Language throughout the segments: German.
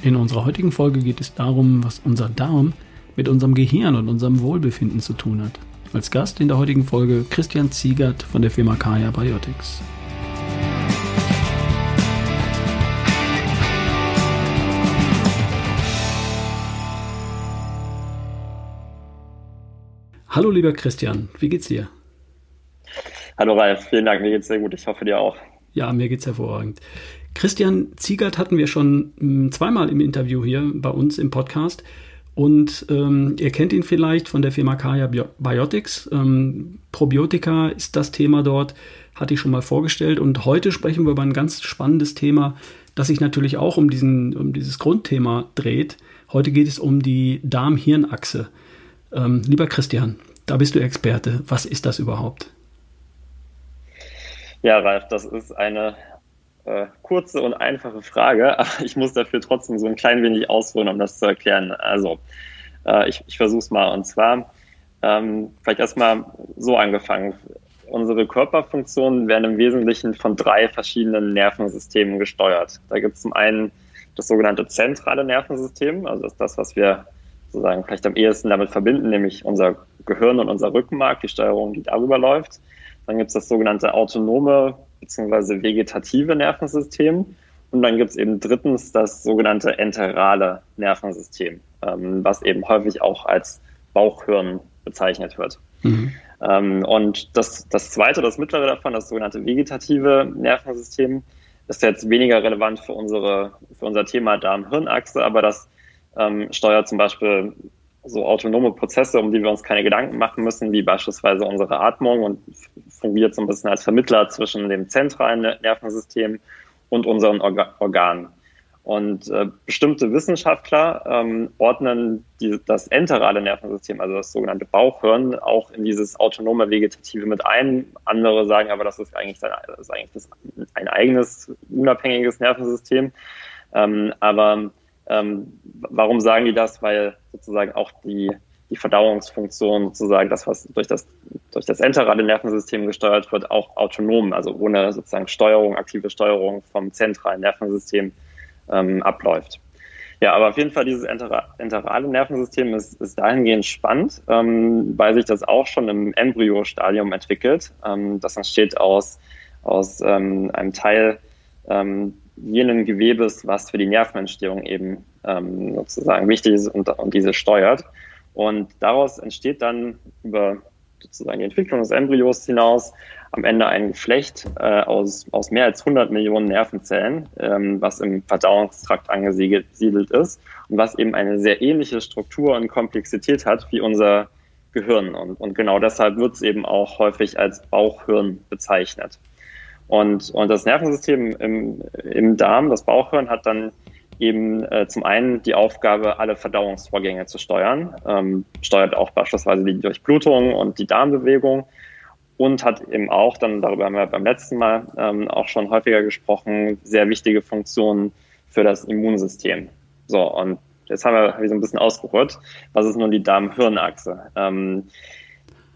In unserer heutigen Folge geht es darum, was unser Darm mit unserem Gehirn und unserem Wohlbefinden zu tun hat. Als Gast in der heutigen Folge Christian Ziegert von der Firma Kaya Biotics. Hallo lieber Christian, wie geht's dir? Hallo Ralf, vielen Dank, mir geht's sehr gut. Ich hoffe dir auch. Ja, mir geht's hervorragend. Christian Ziegert hatten wir schon hm, zweimal im Interview hier bei uns im Podcast. Und ähm, ihr kennt ihn vielleicht von der Firma Kaya Biotics. Ähm, Probiotika ist das Thema dort, hatte ich schon mal vorgestellt. Und heute sprechen wir über ein ganz spannendes Thema, das sich natürlich auch um, diesen, um dieses Grundthema dreht. Heute geht es um die Darm-Hirn-Achse. Ähm, lieber Christian, da bist du Experte. Was ist das überhaupt? Ja, Ralf, das ist eine äh, kurze und einfache Frage, aber ich muss dafür trotzdem so ein klein wenig ausholen, um das zu erklären. Also, äh, ich, ich versuche es mal. Und zwar ähm, vielleicht erstmal so angefangen. Unsere Körperfunktionen werden im Wesentlichen von drei verschiedenen Nervensystemen gesteuert. Da gibt es zum einen das sogenannte zentrale Nervensystem, also das ist das, was wir sozusagen vielleicht am ehesten damit verbinden, nämlich unser Gehirn und unser Rückenmark, die Steuerung, die darüber läuft. Dann gibt es das sogenannte autonome bzw. vegetative Nervensystem. Und dann gibt es eben drittens das sogenannte enterale Nervensystem, ähm, was eben häufig auch als Bauchhirn bezeichnet wird. Mhm. Ähm, und das, das zweite, das mittlere davon, das sogenannte vegetative Nervensystem, ist jetzt weniger relevant für unsere, für unser Thema Darm-Hirn-Achse, aber das ähm, steuert zum Beispiel so autonome Prozesse, um die wir uns keine Gedanken machen müssen, wie beispielsweise unsere Atmung und fungiert so ein bisschen als Vermittler zwischen dem zentralen Nervensystem und unseren Orga Organen. Und äh, bestimmte Wissenschaftler ähm, ordnen die, das enterale Nervensystem, also das sogenannte Bauchhirn, auch in dieses autonome Vegetative mit ein. Andere sagen aber, das ist eigentlich, das ist eigentlich das, ein eigenes, unabhängiges Nervensystem. Ähm, aber ähm, warum sagen die das? Weil sozusagen auch die, die Verdauungsfunktion sozusagen, das, was durch das, durch das enterale Nervensystem gesteuert wird, auch autonom, also ohne sozusagen Steuerung, aktive Steuerung vom zentralen Nervensystem ähm, abläuft. Ja, aber auf jeden Fall dieses enterale Nervensystem ist, ist dahingehend spannend, ähm, weil sich das auch schon im Embryo-Stadium entwickelt. Ähm, das entsteht aus, aus ähm, einem Teil ähm, jenen Gewebes, was für die Nervenentstehung eben ähm, sozusagen wichtig ist und, und diese steuert. Und daraus entsteht dann über sozusagen die Entwicklung des Embryos hinaus am Ende ein Geflecht äh, aus, aus mehr als 100 Millionen Nervenzellen, ähm, was im Verdauungstrakt angesiedelt ist und was eben eine sehr ähnliche Struktur und Komplexität hat wie unser Gehirn. Und, und genau deshalb wird es eben auch häufig als Bauchhirn bezeichnet. Und, und das Nervensystem im, im Darm, das Bauchhirn, hat dann eben äh, zum einen die Aufgabe, alle Verdauungsvorgänge zu steuern, ähm, steuert auch beispielsweise die Durchblutung und die Darmbewegung und hat eben auch, dann darüber haben wir beim letzten Mal ähm, auch schon häufiger gesprochen, sehr wichtige Funktionen für das Immunsystem. So, und jetzt haben wir, wir so ein bisschen ausgerührt, was ist nun die Darm-Hirn-Achse? Ähm,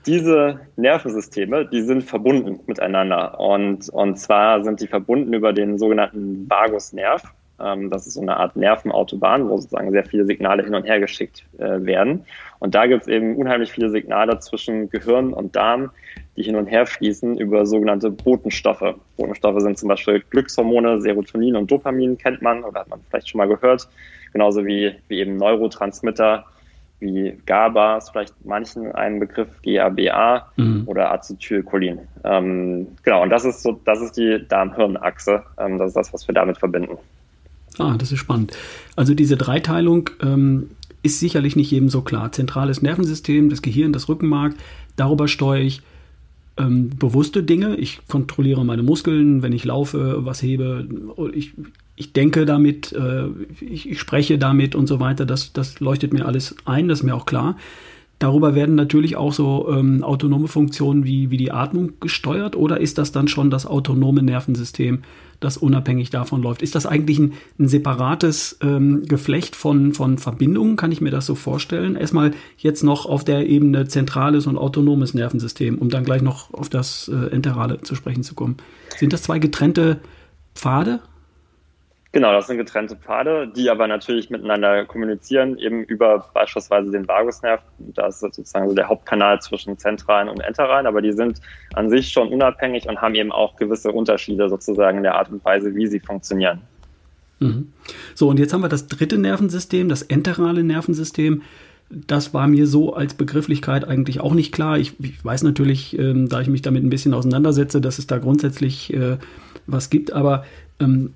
diese Nervensysteme, die sind verbunden miteinander. Und, und zwar sind die verbunden über den sogenannten Vagusnerv. Ähm, das ist so eine Art Nervenautobahn, wo sozusagen sehr viele Signale hin und her geschickt äh, werden. Und da gibt es eben unheimlich viele Signale zwischen Gehirn und Darm, die hin und her fließen über sogenannte Botenstoffe. Botenstoffe sind zum Beispiel Glückshormone, Serotonin und Dopamin kennt man oder hat man vielleicht schon mal gehört. Genauso wie, wie eben Neurotransmitter, wie GABA ist vielleicht manchen ein Begriff, GABA mhm. oder Acetylcholin. Ähm, genau, und das ist so, das ist die Darm-Hirn-Achse. Ähm, das ist das, was wir damit verbinden. Ah, das ist spannend. Also diese Dreiteilung ähm, ist sicherlich nicht jedem so klar. Zentrales Nervensystem, das Gehirn, das Rückenmark, darüber steuere ich ähm, bewusste Dinge. Ich kontrolliere meine Muskeln, wenn ich laufe, was hebe. Ich, ich denke damit, äh, ich, ich, spreche damit und so weiter. Das, das leuchtet mir alles ein, das ist mir auch klar. Darüber werden natürlich auch so ähm, autonome Funktionen wie, wie die Atmung gesteuert oder ist das dann schon das autonome Nervensystem, das unabhängig davon läuft? Ist das eigentlich ein, ein separates ähm, Geflecht von, von Verbindungen? Kann ich mir das so vorstellen? Erstmal jetzt noch auf der Ebene zentrales und autonomes Nervensystem, um dann gleich noch auf das äh, Enterale zu sprechen zu kommen. Sind das zwei getrennte Pfade? Genau, das sind getrennte Pfade, die aber natürlich miteinander kommunizieren, eben über beispielsweise den Vagusnerv. Das ist sozusagen so der Hauptkanal zwischen zentralen und enteralen, aber die sind an sich schon unabhängig und haben eben auch gewisse Unterschiede sozusagen in der Art und Weise, wie sie funktionieren. Mhm. So, und jetzt haben wir das dritte Nervensystem, das enterale Nervensystem. Das war mir so als Begrifflichkeit eigentlich auch nicht klar. Ich, ich weiß natürlich, ähm, da ich mich damit ein bisschen auseinandersetze, dass es da grundsätzlich äh, was gibt, aber ähm,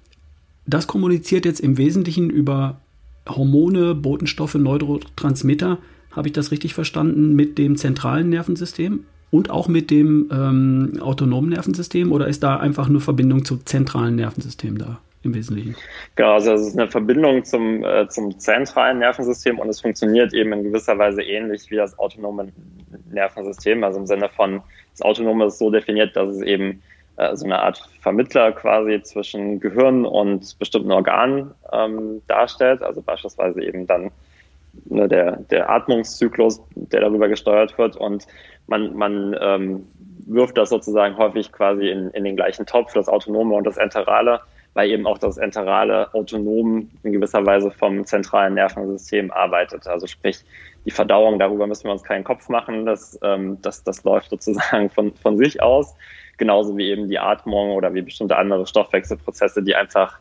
das kommuniziert jetzt im Wesentlichen über Hormone, Botenstoffe, Neurotransmitter, habe ich das richtig verstanden, mit dem zentralen Nervensystem und auch mit dem ähm, autonomen Nervensystem? Oder ist da einfach nur Verbindung zum zentralen Nervensystem da im Wesentlichen? Genau, also es ist eine Verbindung zum, äh, zum zentralen Nervensystem und es funktioniert eben in gewisser Weise ähnlich wie das autonome Nervensystem, also im Sinne von, das Autonome ist so definiert, dass es eben so eine Art Vermittler quasi zwischen Gehirn und bestimmten Organen ähm, darstellt. Also beispielsweise eben dann ne, der, der Atmungszyklus, der darüber gesteuert wird. Und man, man ähm, wirft das sozusagen häufig quasi in, in den gleichen Topf, das Autonome und das Enterale, weil eben auch das Enterale autonom in gewisser Weise vom zentralen Nervensystem arbeitet. Also sprich, die Verdauung, darüber müssen wir uns keinen Kopf machen, das, ähm, das, das läuft sozusagen von, von sich aus genauso wie eben die Atmung oder wie bestimmte andere Stoffwechselprozesse, die einfach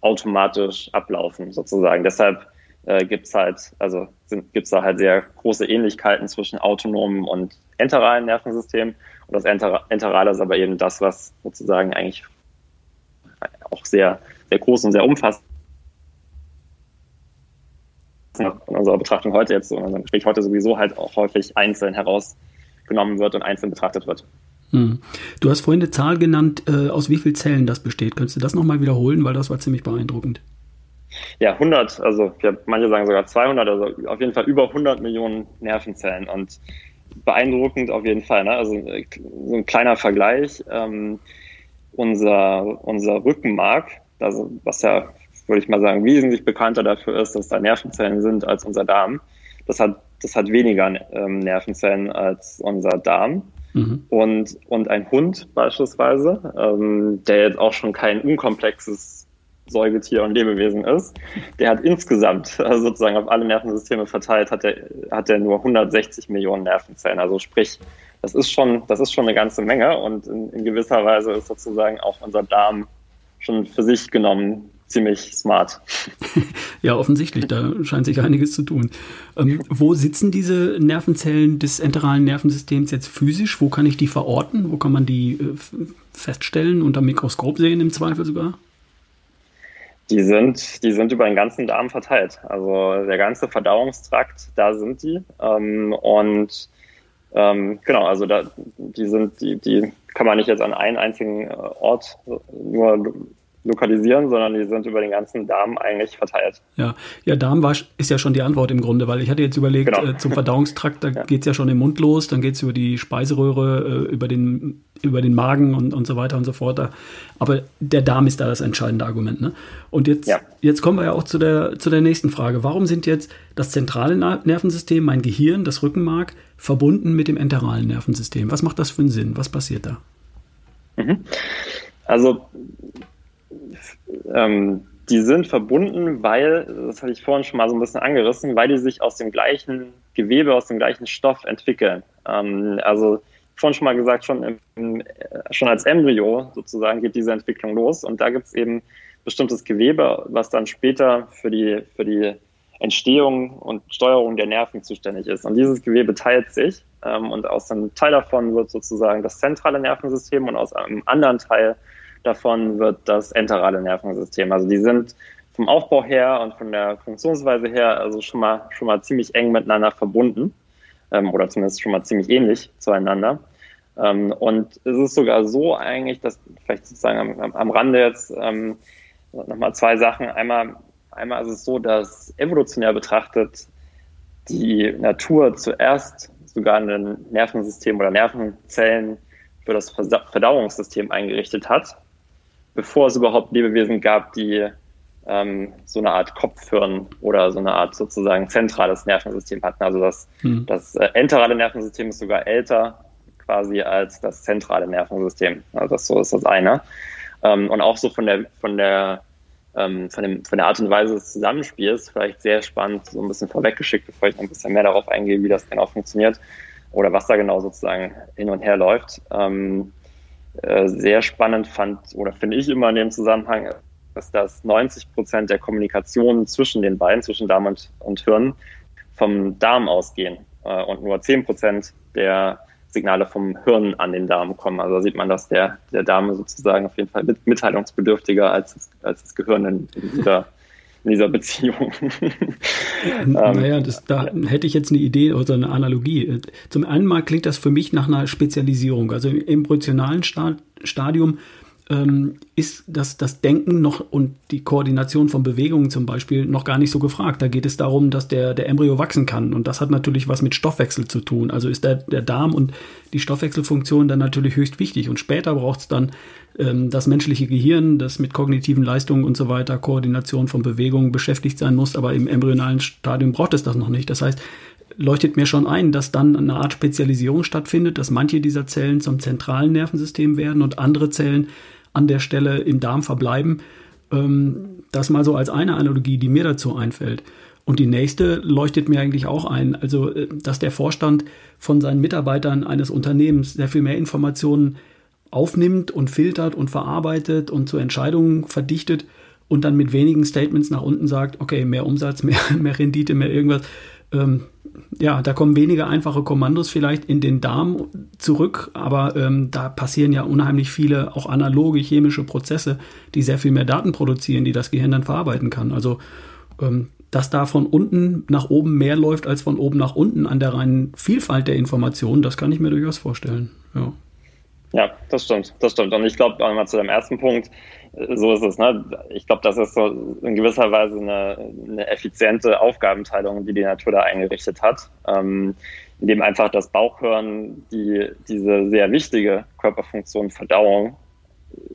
automatisch ablaufen sozusagen. Deshalb äh, gibt's halt, also sind, gibt's da halt sehr große Ähnlichkeiten zwischen autonomen und enteralen Nervensystemen. Und das Enter enterale ist aber eben das, was sozusagen eigentlich auch sehr, sehr groß und sehr umfassend in unserer Betrachtung heute jetzt, in unserem Gespräch heute sowieso halt auch häufig einzeln herausgenommen wird und einzeln betrachtet wird. Hm. Du hast vorhin eine Zahl genannt, äh, aus wie vielen Zellen das besteht. Könntest du das nochmal wiederholen, weil das war ziemlich beeindruckend. Ja, 100, also ja, manche sagen sogar 200, also auf jeden Fall über 100 Millionen Nervenzellen und beeindruckend auf jeden Fall. Ne? Also so ein kleiner Vergleich. Ähm, unser, unser Rückenmark, also was ja, würde ich mal sagen, wesentlich bekannter dafür ist, dass da Nervenzellen sind als unser Darm, das hat, das hat weniger ähm, Nervenzellen als unser Darm. Mhm. Und, und ein Hund beispielsweise, ähm, der jetzt auch schon kein unkomplexes Säugetier und Lebewesen ist, der hat insgesamt, also sozusagen auf alle Nervensysteme verteilt, hat der, hat der nur 160 Millionen Nervenzellen. Also sprich, das ist schon, das ist schon eine ganze Menge und in, in gewisser Weise ist sozusagen auch unser Darm schon für sich genommen ziemlich smart. ja, offensichtlich, da scheint sich einiges zu tun. Ähm, wo sitzen diese Nervenzellen des enteralen Nervensystems jetzt physisch? Wo kann ich die verorten? Wo kann man die äh, feststellen, unter Mikroskop sehen im Zweifel sogar? Die sind, die sind über den ganzen Darm verteilt. Also der ganze Verdauungstrakt, da sind die. Ähm, und ähm, genau, also da, die sind, die, die kann man nicht jetzt an einen einzigen äh, Ort nur lokalisieren, sondern die sind über den ganzen Darm eigentlich verteilt. Ja, ja Darm war, ist ja schon die Antwort im Grunde, weil ich hatte jetzt überlegt, genau. äh, zum Verdauungstrakt, da ja. geht es ja schon im Mund los, dann geht es über die Speiseröhre, äh, über, den, über den Magen und, und so weiter und so fort. Da. Aber der Darm ist da das entscheidende Argument. Ne? Und jetzt, ja. jetzt kommen wir ja auch zu der, zu der nächsten Frage. Warum sind jetzt das zentrale Nervensystem, mein Gehirn, das Rückenmark, verbunden mit dem enteralen Nervensystem? Was macht das für einen Sinn? Was passiert da? Mhm. Also ähm, die sind verbunden, weil, das hatte ich vorhin schon mal so ein bisschen angerissen, weil die sich aus dem gleichen Gewebe, aus dem gleichen Stoff entwickeln. Ähm, also vorhin schon mal gesagt, schon, im, schon als Embryo sozusagen geht diese Entwicklung los und da gibt es eben bestimmtes Gewebe, was dann später für die, für die Entstehung und Steuerung der Nerven zuständig ist. Und dieses Gewebe teilt sich ähm, und aus einem Teil davon wird sozusagen das zentrale Nervensystem und aus einem anderen Teil davon wird das enterale Nervensystem. Also die sind vom Aufbau her und von der Funktionsweise her also schon mal, schon mal ziemlich eng miteinander verbunden ähm, oder zumindest schon mal ziemlich ähnlich zueinander. Ähm, und es ist sogar so eigentlich, dass vielleicht sozusagen am, am Rande jetzt ähm, nochmal zwei Sachen. Einmal, einmal ist es so, dass evolutionär betrachtet die Natur zuerst sogar ein Nervensystem oder Nervenzellen für das Verdauungssystem eingerichtet hat bevor es überhaupt Lebewesen gab, die ähm, so eine Art Kopfhirn oder so eine Art sozusagen zentrales Nervensystem hatten. Also das, hm. das äh, enterale Nervensystem ist sogar älter quasi als das zentrale Nervensystem. Also das so ist das eine. Ähm, und auch so von der von der ähm, von, dem, von der Art und Weise des Zusammenspiels vielleicht sehr spannend, so ein bisschen vorweggeschickt, bevor ich noch ein bisschen mehr darauf eingehe, wie das genau funktioniert oder was da genau sozusagen hin und her läuft. Ähm, äh, sehr spannend fand oder finde ich immer in dem Zusammenhang, dass das 90 Prozent der Kommunikation zwischen den beiden, zwischen Darm und, und Hirn, vom Darm ausgehen äh, und nur 10 Prozent der Signale vom Hirn an den Darm kommen. Also sieht man, dass der, der Darm sozusagen auf jeden Fall mitteilungsbedürftiger als als das Gehirn in, in dieser in dieser Beziehung. Ähm, naja, das, da hätte ich jetzt eine Idee oder eine Analogie. Zum einen mal klingt das für mich nach einer Spezialisierung. Also im embryonalen Stadium ähm, ist das, das Denken noch und die Koordination von Bewegungen zum Beispiel noch gar nicht so gefragt. Da geht es darum, dass der, der Embryo wachsen kann. Und das hat natürlich was mit Stoffwechsel zu tun. Also ist der, der Darm und die Stoffwechselfunktion dann natürlich höchst wichtig. Und später braucht es dann ähm, das menschliche Gehirn, das mit kognitiven Leistungen und so weiter, Koordination von Bewegungen beschäftigt sein muss. Aber im embryonalen Stadium braucht es das noch nicht. Das heißt, leuchtet mir schon ein, dass dann eine Art Spezialisierung stattfindet, dass manche dieser Zellen zum zentralen Nervensystem werden und andere Zellen an der Stelle im Darm verbleiben. Ähm, das mal so als eine Analogie, die mir dazu einfällt. Und die nächste leuchtet mir eigentlich auch ein. Also, äh, dass der Vorstand von seinen Mitarbeitern eines Unternehmens sehr viel mehr Informationen aufnimmt und filtert und verarbeitet und zu Entscheidungen verdichtet und dann mit wenigen Statements nach unten sagt, okay, mehr Umsatz, mehr, mehr Rendite, mehr irgendwas. Ähm, ja, da kommen weniger einfache Kommandos vielleicht in den Darm zurück, aber ähm, da passieren ja unheimlich viele auch analoge chemische Prozesse, die sehr viel mehr Daten produzieren, die das Gehirn dann verarbeiten kann. Also ähm, dass da von unten nach oben mehr läuft als von oben nach unten an der reinen Vielfalt der Informationen, das kann ich mir durchaus vorstellen. Ja. Ja, das stimmt, das stimmt. Und ich glaube, einmal zu dem ersten Punkt, so ist es. Ne? Ich glaube, das ist so in gewisser Weise eine, eine effiziente Aufgabenteilung, die die Natur da eingerichtet hat, ähm, indem einfach das Bauchhören die, diese sehr wichtige Körperfunktion Verdauung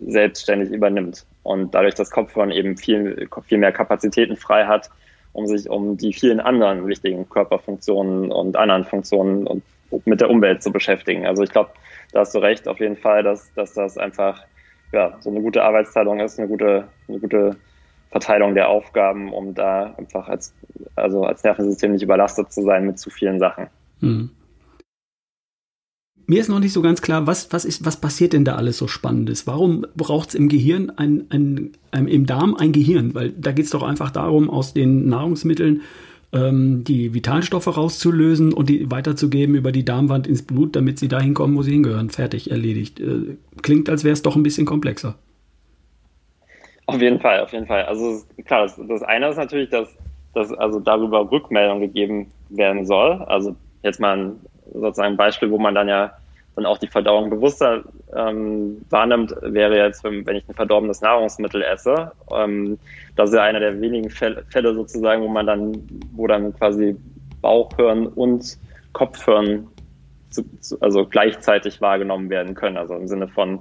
selbstständig übernimmt und dadurch das Kopfhören eben viel, viel mehr Kapazitäten frei hat, um sich um die vielen anderen wichtigen Körperfunktionen und anderen Funktionen und mit der Umwelt zu beschäftigen. Also ich glaube, da hast du recht auf jeden Fall, dass, dass das einfach ja, so eine gute Arbeitsteilung ist, eine gute, eine gute Verteilung der Aufgaben, um da einfach als, also als Nervensystem nicht überlastet zu sein mit zu vielen Sachen. Hm. Mir ist noch nicht so ganz klar, was, was, ist, was passiert denn da alles so Spannendes? Warum braucht es im Gehirn, ein, ein, ein, im Darm ein Gehirn? Weil da geht es doch einfach darum, aus den Nahrungsmitteln ähm, die Vitalstoffe rauszulösen und die weiterzugeben über die Darmwand ins Blut, damit sie dahin kommen, wo sie hingehören. Fertig, erledigt. Äh, klingt, als wäre es doch ein bisschen komplexer. Auf jeden Fall, auf jeden Fall. Also klar, das, das eine ist natürlich, dass, dass also darüber Rückmeldung gegeben werden soll. Also jetzt mal ein sozusagen ein Beispiel, wo man dann ja dann auch die Verdauung bewusster ähm, wahrnimmt, wäre jetzt, wenn, ich ein verdorbenes Nahrungsmittel esse. Ähm, das ist ja einer der wenigen Fälle, sozusagen, wo man dann, wo dann quasi Bauchhören und Kopfhören zu, zu, also gleichzeitig wahrgenommen werden können. Also im Sinne von,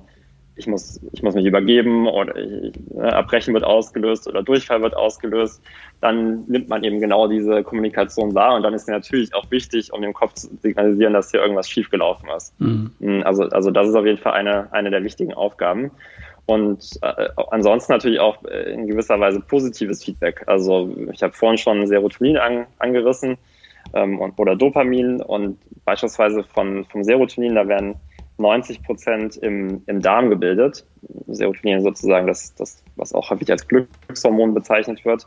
ich muss, ich muss mich übergeben oder ich, ne, Erbrechen wird ausgelöst oder Durchfall wird ausgelöst, dann nimmt man eben genau diese Kommunikation wahr und dann ist natürlich auch wichtig, um dem Kopf zu signalisieren, dass hier irgendwas schiefgelaufen ist. Mhm. mhm. Also, also das ist auf jeden Fall eine, eine der wichtigen Aufgaben. Und äh, ansonsten natürlich auch äh, in gewisser Weise positives Feedback. Also ich habe vorhin schon Serotonin an, angerissen ähm, und, oder Dopamin und beispielsweise von, vom Serotonin, da werden 90 Prozent im, im Darm gebildet. Serotonin sozusagen das, das, was auch häufig als Glückshormon bezeichnet wird.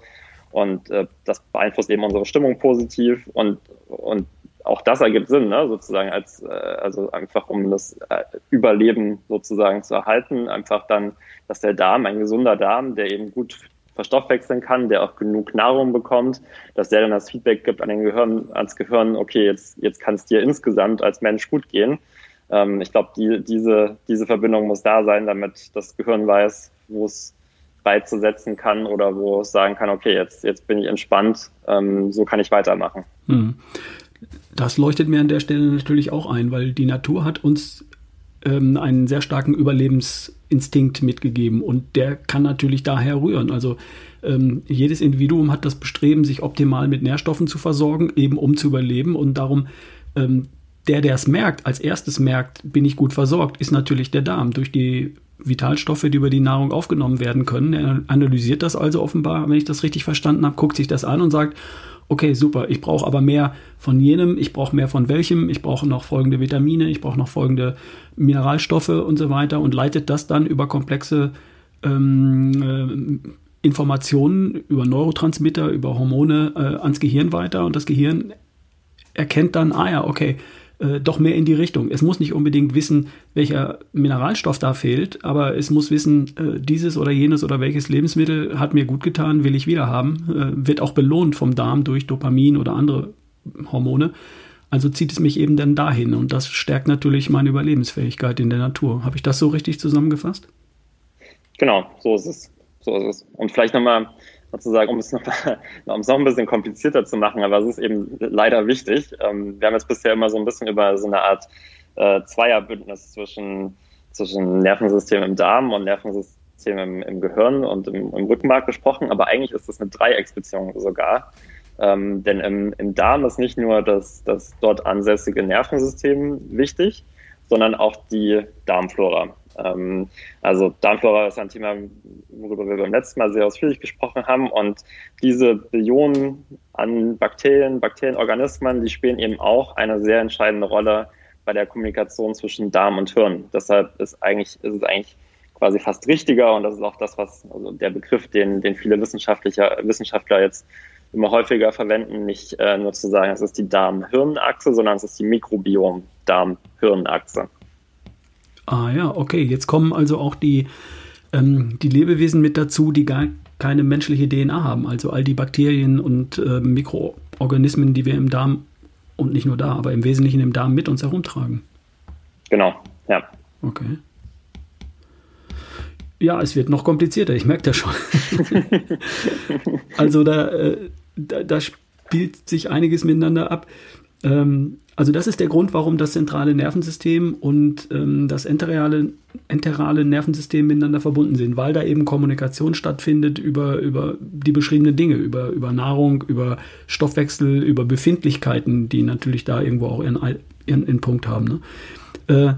Und äh, das beeinflusst eben unsere Stimmung positiv und, und auch das ergibt Sinn, ne? sozusagen als äh, also einfach um das äh, Überleben sozusagen zu erhalten, einfach dann, dass der Darm, ein gesunder Darm, der eben gut verstoffwechseln kann, der auch genug Nahrung bekommt, dass der dann das Feedback gibt an den Gehirn, ans Gehirn, okay, jetzt, jetzt kann es dir insgesamt als Mensch gut gehen ähm, ich glaube, die, diese, diese Verbindung muss da sein, damit das Gehirn weiß, wo es Reize setzen kann oder wo es sagen kann, okay, jetzt, jetzt bin ich entspannt, ähm, so kann ich weitermachen. Hm. Das leuchtet mir an der Stelle natürlich auch ein, weil die Natur hat uns ähm, einen sehr starken Überlebensinstinkt mitgegeben und der kann natürlich daher rühren. Also ähm, jedes Individuum hat das Bestreben, sich optimal mit Nährstoffen zu versorgen, eben um zu überleben und darum ähm, der, der es merkt, als erstes merkt, bin ich gut versorgt, ist natürlich der Darm durch die Vitalstoffe, die über die Nahrung aufgenommen werden können. Er analysiert das also offenbar, wenn ich das richtig verstanden habe, guckt sich das an und sagt, okay, super, ich brauche aber mehr von jenem, ich brauche mehr von welchem, ich brauche noch folgende Vitamine, ich brauche noch folgende Mineralstoffe und so weiter und leitet das dann über komplexe ähm, äh, Informationen, über Neurotransmitter, über Hormone äh, ans Gehirn weiter und das Gehirn erkennt dann, ah ja, okay, äh, doch mehr in die Richtung. Es muss nicht unbedingt wissen, welcher Mineralstoff da fehlt, aber es muss wissen, äh, dieses oder jenes oder welches Lebensmittel hat mir gut getan, will ich wieder haben, äh, wird auch belohnt vom Darm durch Dopamin oder andere Hormone. Also zieht es mich eben dann dahin und das stärkt natürlich meine Überlebensfähigkeit in der Natur. Habe ich das so richtig zusammengefasst? Genau, so ist es. So ist es. Und vielleicht nochmal sozusagen, um es noch, um es noch ein bisschen komplizierter zu machen, aber es ist eben leider wichtig. Ähm, wir haben jetzt bisher immer so ein bisschen über so eine Art äh, Zweierbündnis zwischen, zwischen Nervensystem im Darm und Nervensystem im, im Gehirn und im, im, Rückenmark gesprochen, aber eigentlich ist das eine Dreiecksbeziehung sogar. Ähm, denn im, im Darm ist nicht nur das, das dort ansässige Nervensystem wichtig, sondern auch die Darmflora. Ähm, also Darmflora ist ein Thema, worüber wir beim letzten Mal sehr ausführlich gesprochen haben. Und diese Billionen an Bakterien, Bakterienorganismen, die spielen eben auch eine sehr entscheidende Rolle bei der Kommunikation zwischen Darm und Hirn. Deshalb ist eigentlich, ist es eigentlich quasi fast richtiger und das ist auch das, was also der Begriff, den, den viele Wissenschaftler, Wissenschaftler jetzt immer häufiger verwenden, nicht äh, nur zu sagen, es ist die Darm-Hirn-Achse, sondern es ist die Mikrobiom-Darm-Hirn-Achse. Ah ja, okay. Jetzt kommen also auch die, ähm, die Lebewesen mit dazu, die gar keine menschliche DNA haben. Also all die Bakterien und äh, Mikroorganismen, die wir im Darm und nicht nur da, aber im Wesentlichen im Darm mit uns herumtragen. Genau, ja. Okay. Ja, es wird noch komplizierter, ich merke das schon. also da, äh, da, da, spielt sich einiges miteinander ab. Ähm, also das ist der Grund, warum das zentrale Nervensystem und ähm, das enterale, enterale Nervensystem miteinander verbunden sind, weil da eben Kommunikation stattfindet über, über die beschriebenen Dinge, über, über Nahrung, über Stoffwechsel, über Befindlichkeiten, die natürlich da irgendwo auch ihren, ihren, ihren Punkt haben. Ne? Äh,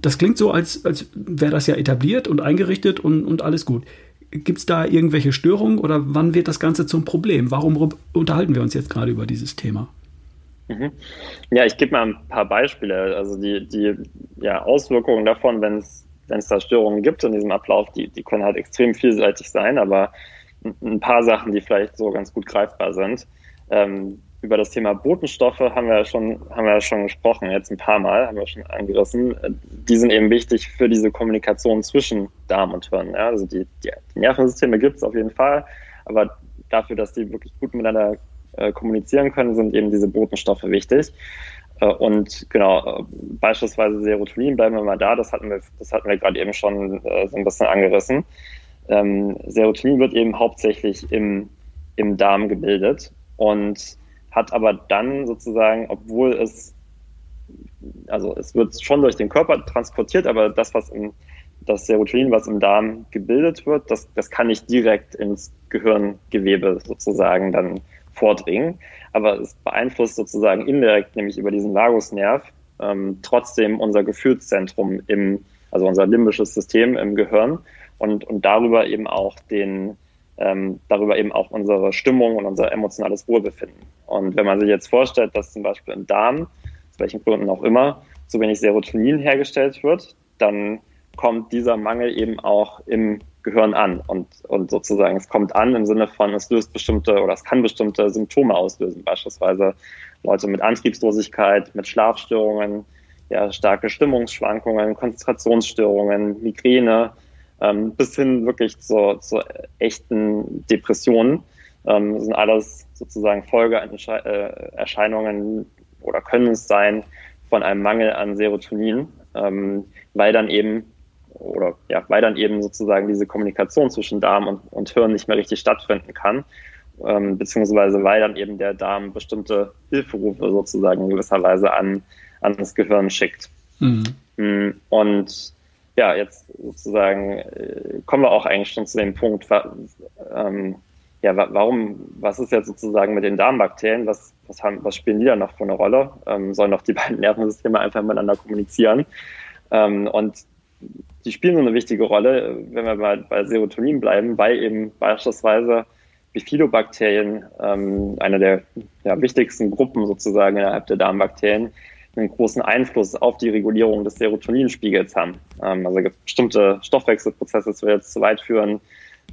das klingt so, als, als wäre das ja etabliert und eingerichtet und, und alles gut. Gibt es da irgendwelche Störungen oder wann wird das Ganze zum Problem? Warum unterhalten wir uns jetzt gerade über dieses Thema? Mhm. Ja, ich gebe mal ein paar Beispiele. Also die, die ja, Auswirkungen davon, wenn es wenn es da Störungen gibt in diesem Ablauf, die, die können halt extrem vielseitig sein, aber ein paar Sachen, die vielleicht so ganz gut greifbar sind. Ähm, über das Thema Botenstoffe haben wir ja schon, haben wir ja schon gesprochen, jetzt ein paar Mal, haben wir schon angerissen. Die sind eben wichtig für diese Kommunikation zwischen Darm und Hirn. Ja? Also die, die, die Nervensysteme gibt es auf jeden Fall, aber dafür, dass die wirklich gut miteinander äh, kommunizieren können, sind eben diese Botenstoffe wichtig. Äh, und genau, äh, beispielsweise Serotonin, bleiben wir mal da, das hatten wir, das hatten wir gerade eben schon so ein bisschen angerissen. Ähm, Serotonin wird eben hauptsächlich im, im Darm gebildet und hat aber dann sozusagen, obwohl es, also es wird schon durch den Körper transportiert, aber das, was im, das Serotonin, was im Darm gebildet wird, das, das kann nicht direkt ins Gehirngewebe sozusagen dann vordringen. Aber es beeinflusst sozusagen indirekt, nämlich über diesen Vagusnerv, ähm, trotzdem unser Gefühlszentrum im, also unser limbisches System im Gehirn und, und darüber eben auch den, ähm, darüber eben auch unsere Stimmung und unser emotionales Wohlbefinden. Und wenn man sich jetzt vorstellt, dass zum Beispiel im Darm, aus welchen Gründen auch immer, zu wenig Serotonin hergestellt wird, dann kommt dieser Mangel eben auch im Gehirn an und, und sozusagen es kommt an im Sinne von, es löst bestimmte oder es kann bestimmte Symptome auslösen, beispielsweise Leute mit Antriebslosigkeit, mit Schlafstörungen, ja, starke Stimmungsschwankungen, Konzentrationsstörungen, Migräne, ähm, bis hin wirklich zur, zur echten Depressionen. Ähm, sind alles sozusagen Folgeerscheinungen oder können es sein von einem Mangel an Serotonin, ähm, weil dann eben oder ja, weil dann eben sozusagen diese Kommunikation zwischen Darm und, und Hirn nicht mehr richtig stattfinden kann, ähm, beziehungsweise weil dann eben der Darm bestimmte Hilferufe sozusagen in gewisser Weise an, an das Gehirn schickt. Mhm. Mm, und ja, jetzt sozusagen äh, kommen wir auch eigentlich schon zu dem Punkt, wa, ähm, ja, wa, warum, was ist jetzt sozusagen mit den Darmbakterien, was, was, haben, was spielen die da noch für eine Rolle? Ähm, sollen doch die beiden Nervensysteme einfach miteinander kommunizieren? Ähm, und die spielen so eine wichtige Rolle, wenn wir bei, bei Serotonin bleiben, weil eben beispielsweise Bifidobakterien, ähm, eine der ja, wichtigsten Gruppen sozusagen innerhalb der Darmbakterien, einen großen Einfluss auf die Regulierung des Serotoninspiegels haben. Ähm, also bestimmte Stoffwechselprozesse, das wir jetzt zu weit führen,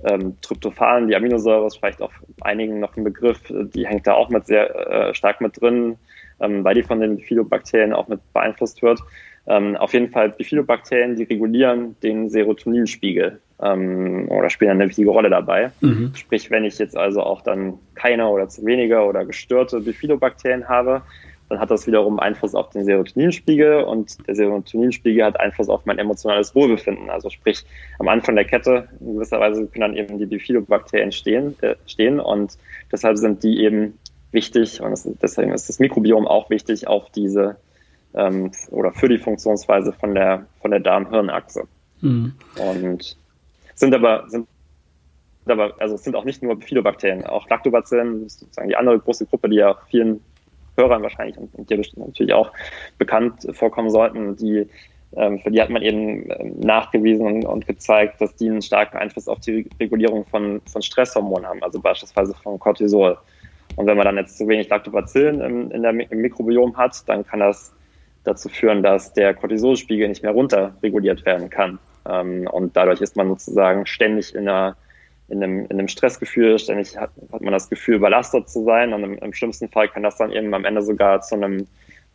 ähm, Tryptophan, die Aminosäure ist vielleicht auch einigen noch ein Begriff, die hängt da auch mit sehr äh, stark mit drin, ähm, weil die von den Bifidobakterien auch mit beeinflusst wird. Ähm, auf jeden Fall Bifidobakterien, die regulieren den Serotoninspiegel ähm, oder spielen eine wichtige Rolle dabei. Mhm. Sprich, wenn ich jetzt also auch dann keine oder zu weniger oder gestörte Bifidobakterien habe, dann hat das wiederum Einfluss auf den Serotoninspiegel und der Serotoninspiegel hat Einfluss auf mein emotionales Wohlbefinden. Also sprich, am Anfang der Kette in gewisser Weise können dann eben die Bifidobakterien stehen, äh, stehen und deshalb sind die eben wichtig und es, deswegen ist das Mikrobiom auch wichtig auf diese ähm, oder für die Funktionsweise von der von der Darm-Hirn-Achse. Mhm. Und sind aber sind aber also es sind auch nicht nur Bifidobakterien, auch Lactobacillen, sozusagen die andere große Gruppe, die ja vielen Hörern wahrscheinlich und, und dir natürlich auch bekannt vorkommen sollten, die ähm, für die hat man eben ähm, nachgewiesen und, und, gezeigt, dass die einen starken Einfluss auf die Regulierung von, von Stresshormonen haben, also beispielsweise von Cortisol. Und wenn man dann jetzt zu wenig Lactobacillen im, in der, im Mikrobiom hat, dann kann das dazu führen, dass der Cortisolspiegel nicht mehr runter reguliert werden kann. Ähm, und dadurch ist man sozusagen ständig in einer in einem, in einem Stressgefühl, ständig hat, hat man das Gefühl, überlastet zu sein und im, im, schlimmsten Fall kann das dann eben am Ende sogar zu einem,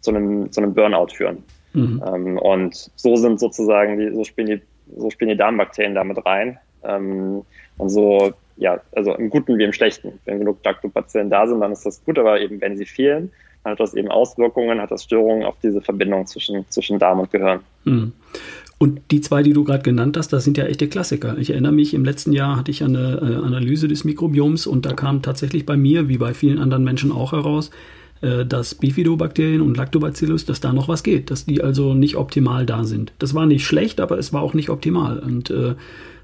zu einem, zu einem Burnout führen. Mhm. Ähm, und so sind sozusagen die, so spielen die, so spielen die Darmbakterien damit rein. Ähm, und so, ja, also im Guten wie im Schlechten. Wenn genug Lactobacillen da sind, dann ist das gut, aber eben wenn sie fehlen, hat das eben Auswirkungen, hat das Störungen auf diese Verbindung zwischen, zwischen Darm und Gehirn. Mhm. Und die zwei, die du gerade genannt hast, das sind ja echte Klassiker. Ich erinnere mich, im letzten Jahr hatte ich eine äh, Analyse des Mikrobioms und da kam tatsächlich bei mir, wie bei vielen anderen Menschen auch heraus, äh, dass Bifidobakterien und Lactobacillus, dass da noch was geht, dass die also nicht optimal da sind. Das war nicht schlecht, aber es war auch nicht optimal. Und äh,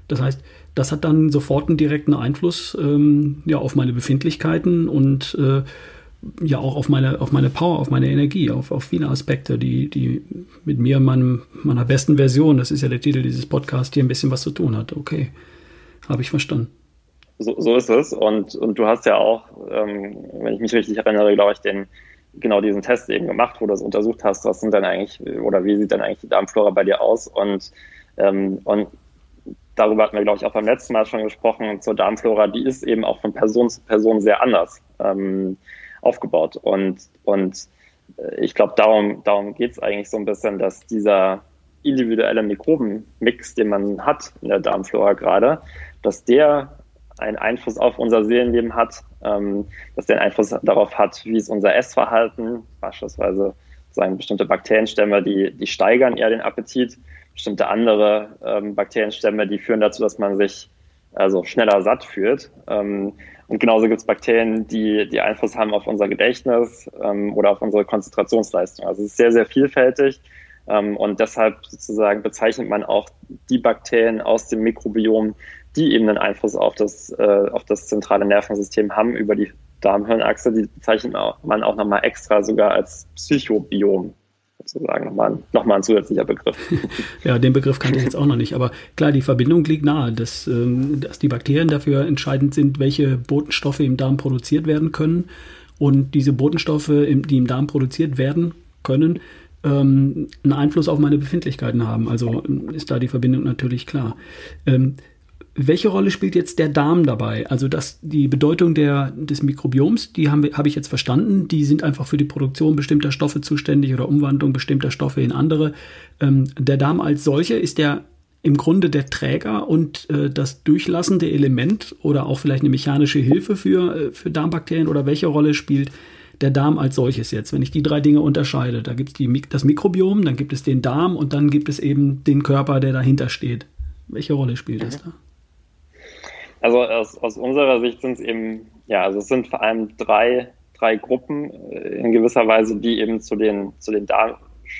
das heißt, das hat dann sofort einen direkten Einfluss ähm, ja, auf meine Befindlichkeiten und äh, ja auch auf meine, auf meine Power, auf meine Energie, auf, auf viele Aspekte, die, die mit mir, meinem, meiner besten Version, das ist ja der Titel dieses Podcasts, hier ein bisschen was zu tun hat. Okay, habe ich verstanden. So, so ist es. Und, und du hast ja auch, ähm, wenn ich mich richtig erinnere, glaube ich, den, genau diesen Test eben gemacht, wo du das untersucht hast, was sind denn eigentlich, oder wie sieht denn eigentlich die Darmflora bei dir aus? Und, ähm, und darüber hatten wir, glaube ich, auch beim letzten Mal schon gesprochen, zur Darmflora, die ist eben auch von Person zu Person sehr anders. Ähm, aufgebaut. Und, und äh, ich glaube, darum, darum geht es eigentlich so ein bisschen, dass dieser individuelle Mikrobenmix, den man hat in der Darmflora gerade, dass der einen Einfluss auf unser Seelenleben hat, ähm, dass der einen Einfluss darauf hat, wie ist unser Essverhalten, beispielsweise sagen bestimmte Bakterienstämme, die, die steigern eher den Appetit, bestimmte andere ähm, Bakterienstämme, die führen dazu, dass man sich also schneller satt fühlt. Ähm, und genauso gibt es Bakterien, die, die Einfluss haben auf unser Gedächtnis ähm, oder auf unsere Konzentrationsleistung. Also es ist sehr, sehr vielfältig. Ähm, und deshalb sozusagen bezeichnet man auch die Bakterien aus dem Mikrobiom, die eben einen Einfluss auf das, äh, auf das zentrale Nervensystem haben über die Darm-Hirn-Achse, die bezeichnet man auch nochmal extra sogar als Psychobiom sozusagen nochmal ein, nochmal ein zusätzlicher Begriff. ja, den Begriff kannte ich jetzt auch noch nicht. Aber klar, die Verbindung liegt nahe, dass, ähm, dass die Bakterien dafür entscheidend sind, welche Botenstoffe im Darm produziert werden können. Und diese Botenstoffe, die im Darm produziert werden können, ähm, einen Einfluss auf meine Befindlichkeiten haben. Also ist da die Verbindung natürlich klar. Welche Rolle spielt jetzt der Darm dabei? Also das, die Bedeutung der, des Mikrobioms, die habe hab ich jetzt verstanden. Die sind einfach für die Produktion bestimmter Stoffe zuständig oder Umwandlung bestimmter Stoffe in andere. Ähm, der Darm als solcher ist der im Grunde der Träger und äh, das durchlassende Element oder auch vielleicht eine mechanische Hilfe für, äh, für Darmbakterien oder welche Rolle spielt der Darm als solches jetzt, wenn ich die drei Dinge unterscheide? Da gibt es das Mikrobiom, dann gibt es den Darm und dann gibt es eben den Körper, der dahinter steht. Welche Rolle spielt das da? Also aus, aus unserer Sicht sind es eben, ja, also es sind vor allem drei, drei Gruppen äh, in gewisser Weise, die eben zu den, zu den Darm,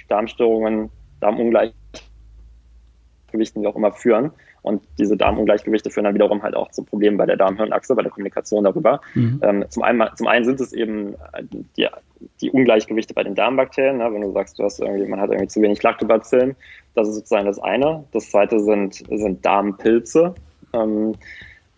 Darmstörungen, Darmungleichgewichten, wie auch immer, führen. Und diese Darmungleichgewichte führen dann wiederum halt auch zu Problemen bei der Darmhirnachse, bei der Kommunikation darüber. Mhm. Ähm, zum, einen, zum einen sind es eben die, die Ungleichgewichte bei den Darmbakterien. Ne? Wenn du sagst, du hast irgendwie, man hat irgendwie zu wenig Lactobacillen, das ist sozusagen das eine. Das zweite sind, sind Darmpilze, ähm,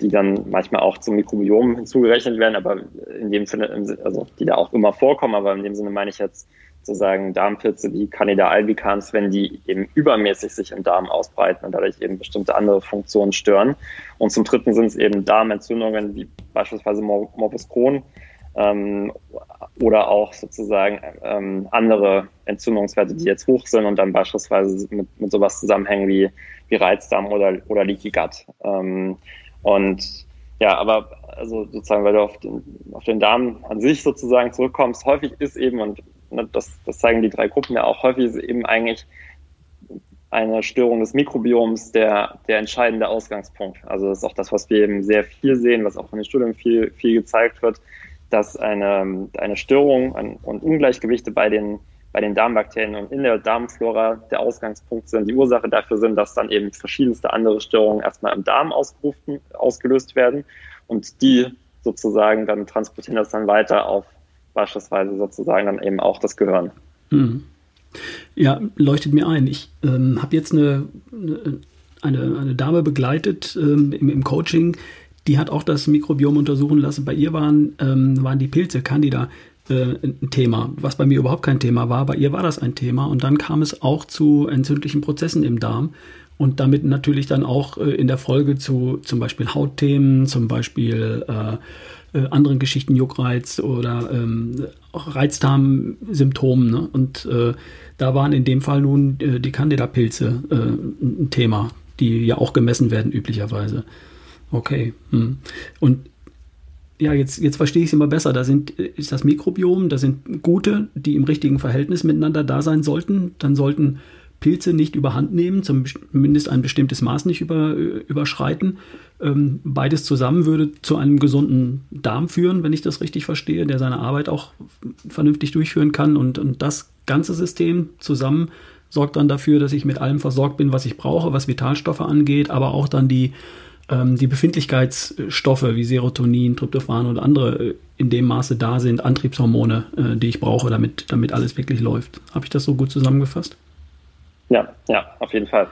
die dann manchmal auch zum Mikrobiom hinzugerechnet werden, aber in dem Sinne, also die da auch immer vorkommen, aber in dem Sinne meine ich jetzt sozusagen Darmpilze wie Candida albicans, wenn die eben übermäßig sich im Darm ausbreiten und dadurch eben bestimmte andere Funktionen stören. Und zum dritten sind es eben Darmentzündungen wie beispielsweise Morbus Crohn, ähm, oder auch sozusagen ähm, andere Entzündungswerte, die jetzt hoch sind und dann beispielsweise mit, mit sowas zusammenhängen wie, wie Reizdarm oder, oder Leaky Gut. Ähm, und ja, aber also sozusagen, weil du auf den, auf den Darm an sich sozusagen zurückkommst, häufig ist eben, und ne, das, das zeigen die drei Gruppen ja auch, häufig ist eben eigentlich eine Störung des Mikrobioms der, der entscheidende Ausgangspunkt. Also das ist auch das, was wir eben sehr viel sehen, was auch in den Studien viel, viel gezeigt wird, dass eine, eine Störung und Ungleichgewichte bei den, bei den Darmbakterien und in der Darmflora der Ausgangspunkt sind, die Ursache dafür sind, dass dann eben verschiedenste andere Störungen erstmal im Darm ausgerufen, ausgelöst werden und die sozusagen dann transportieren das dann weiter auf beispielsweise sozusagen dann eben auch das Gehirn. Hm. Ja, leuchtet mir ein. Ich ähm, habe jetzt eine, eine, eine Dame begleitet ähm, im, im Coaching, die hat auch das Mikrobiom untersuchen lassen. Bei ihr waren, ähm, waren die Pilze, Candida, äh, ein Thema, was bei mir überhaupt kein Thema war. Bei ihr war das ein Thema. Und dann kam es auch zu entzündlichen Prozessen im Darm. Und damit natürlich dann auch äh, in der Folge zu zum Beispiel Hautthemen, zum Beispiel äh, äh, anderen Geschichten, Juckreiz oder ähm, Reizdarmsymptomen. Ne? Und äh, da waren in dem Fall nun die Candida-Pilze ein Thema, die ja auch gemessen werden üblicherweise. Okay. Hm. Und ja, jetzt, jetzt verstehe ich es immer besser. Da sind, ist das Mikrobiom, da sind gute, die im richtigen Verhältnis miteinander da sein sollten. Dann sollten Pilze nicht überhand nehmen, zumindest ein bestimmtes Maß nicht über, überschreiten. Ähm, beides zusammen würde zu einem gesunden Darm führen, wenn ich das richtig verstehe, der seine Arbeit auch vernünftig durchführen kann. Und, und das ganze System zusammen sorgt dann dafür, dass ich mit allem versorgt bin, was ich brauche, was Vitalstoffe angeht, aber auch dann die ähm, die Befindlichkeitsstoffe wie Serotonin, Tryptophan und andere äh, in dem Maße da sind, Antriebshormone, äh, die ich brauche, damit, damit alles wirklich läuft. Habe ich das so gut zusammengefasst? Ja, ja, auf jeden Fall.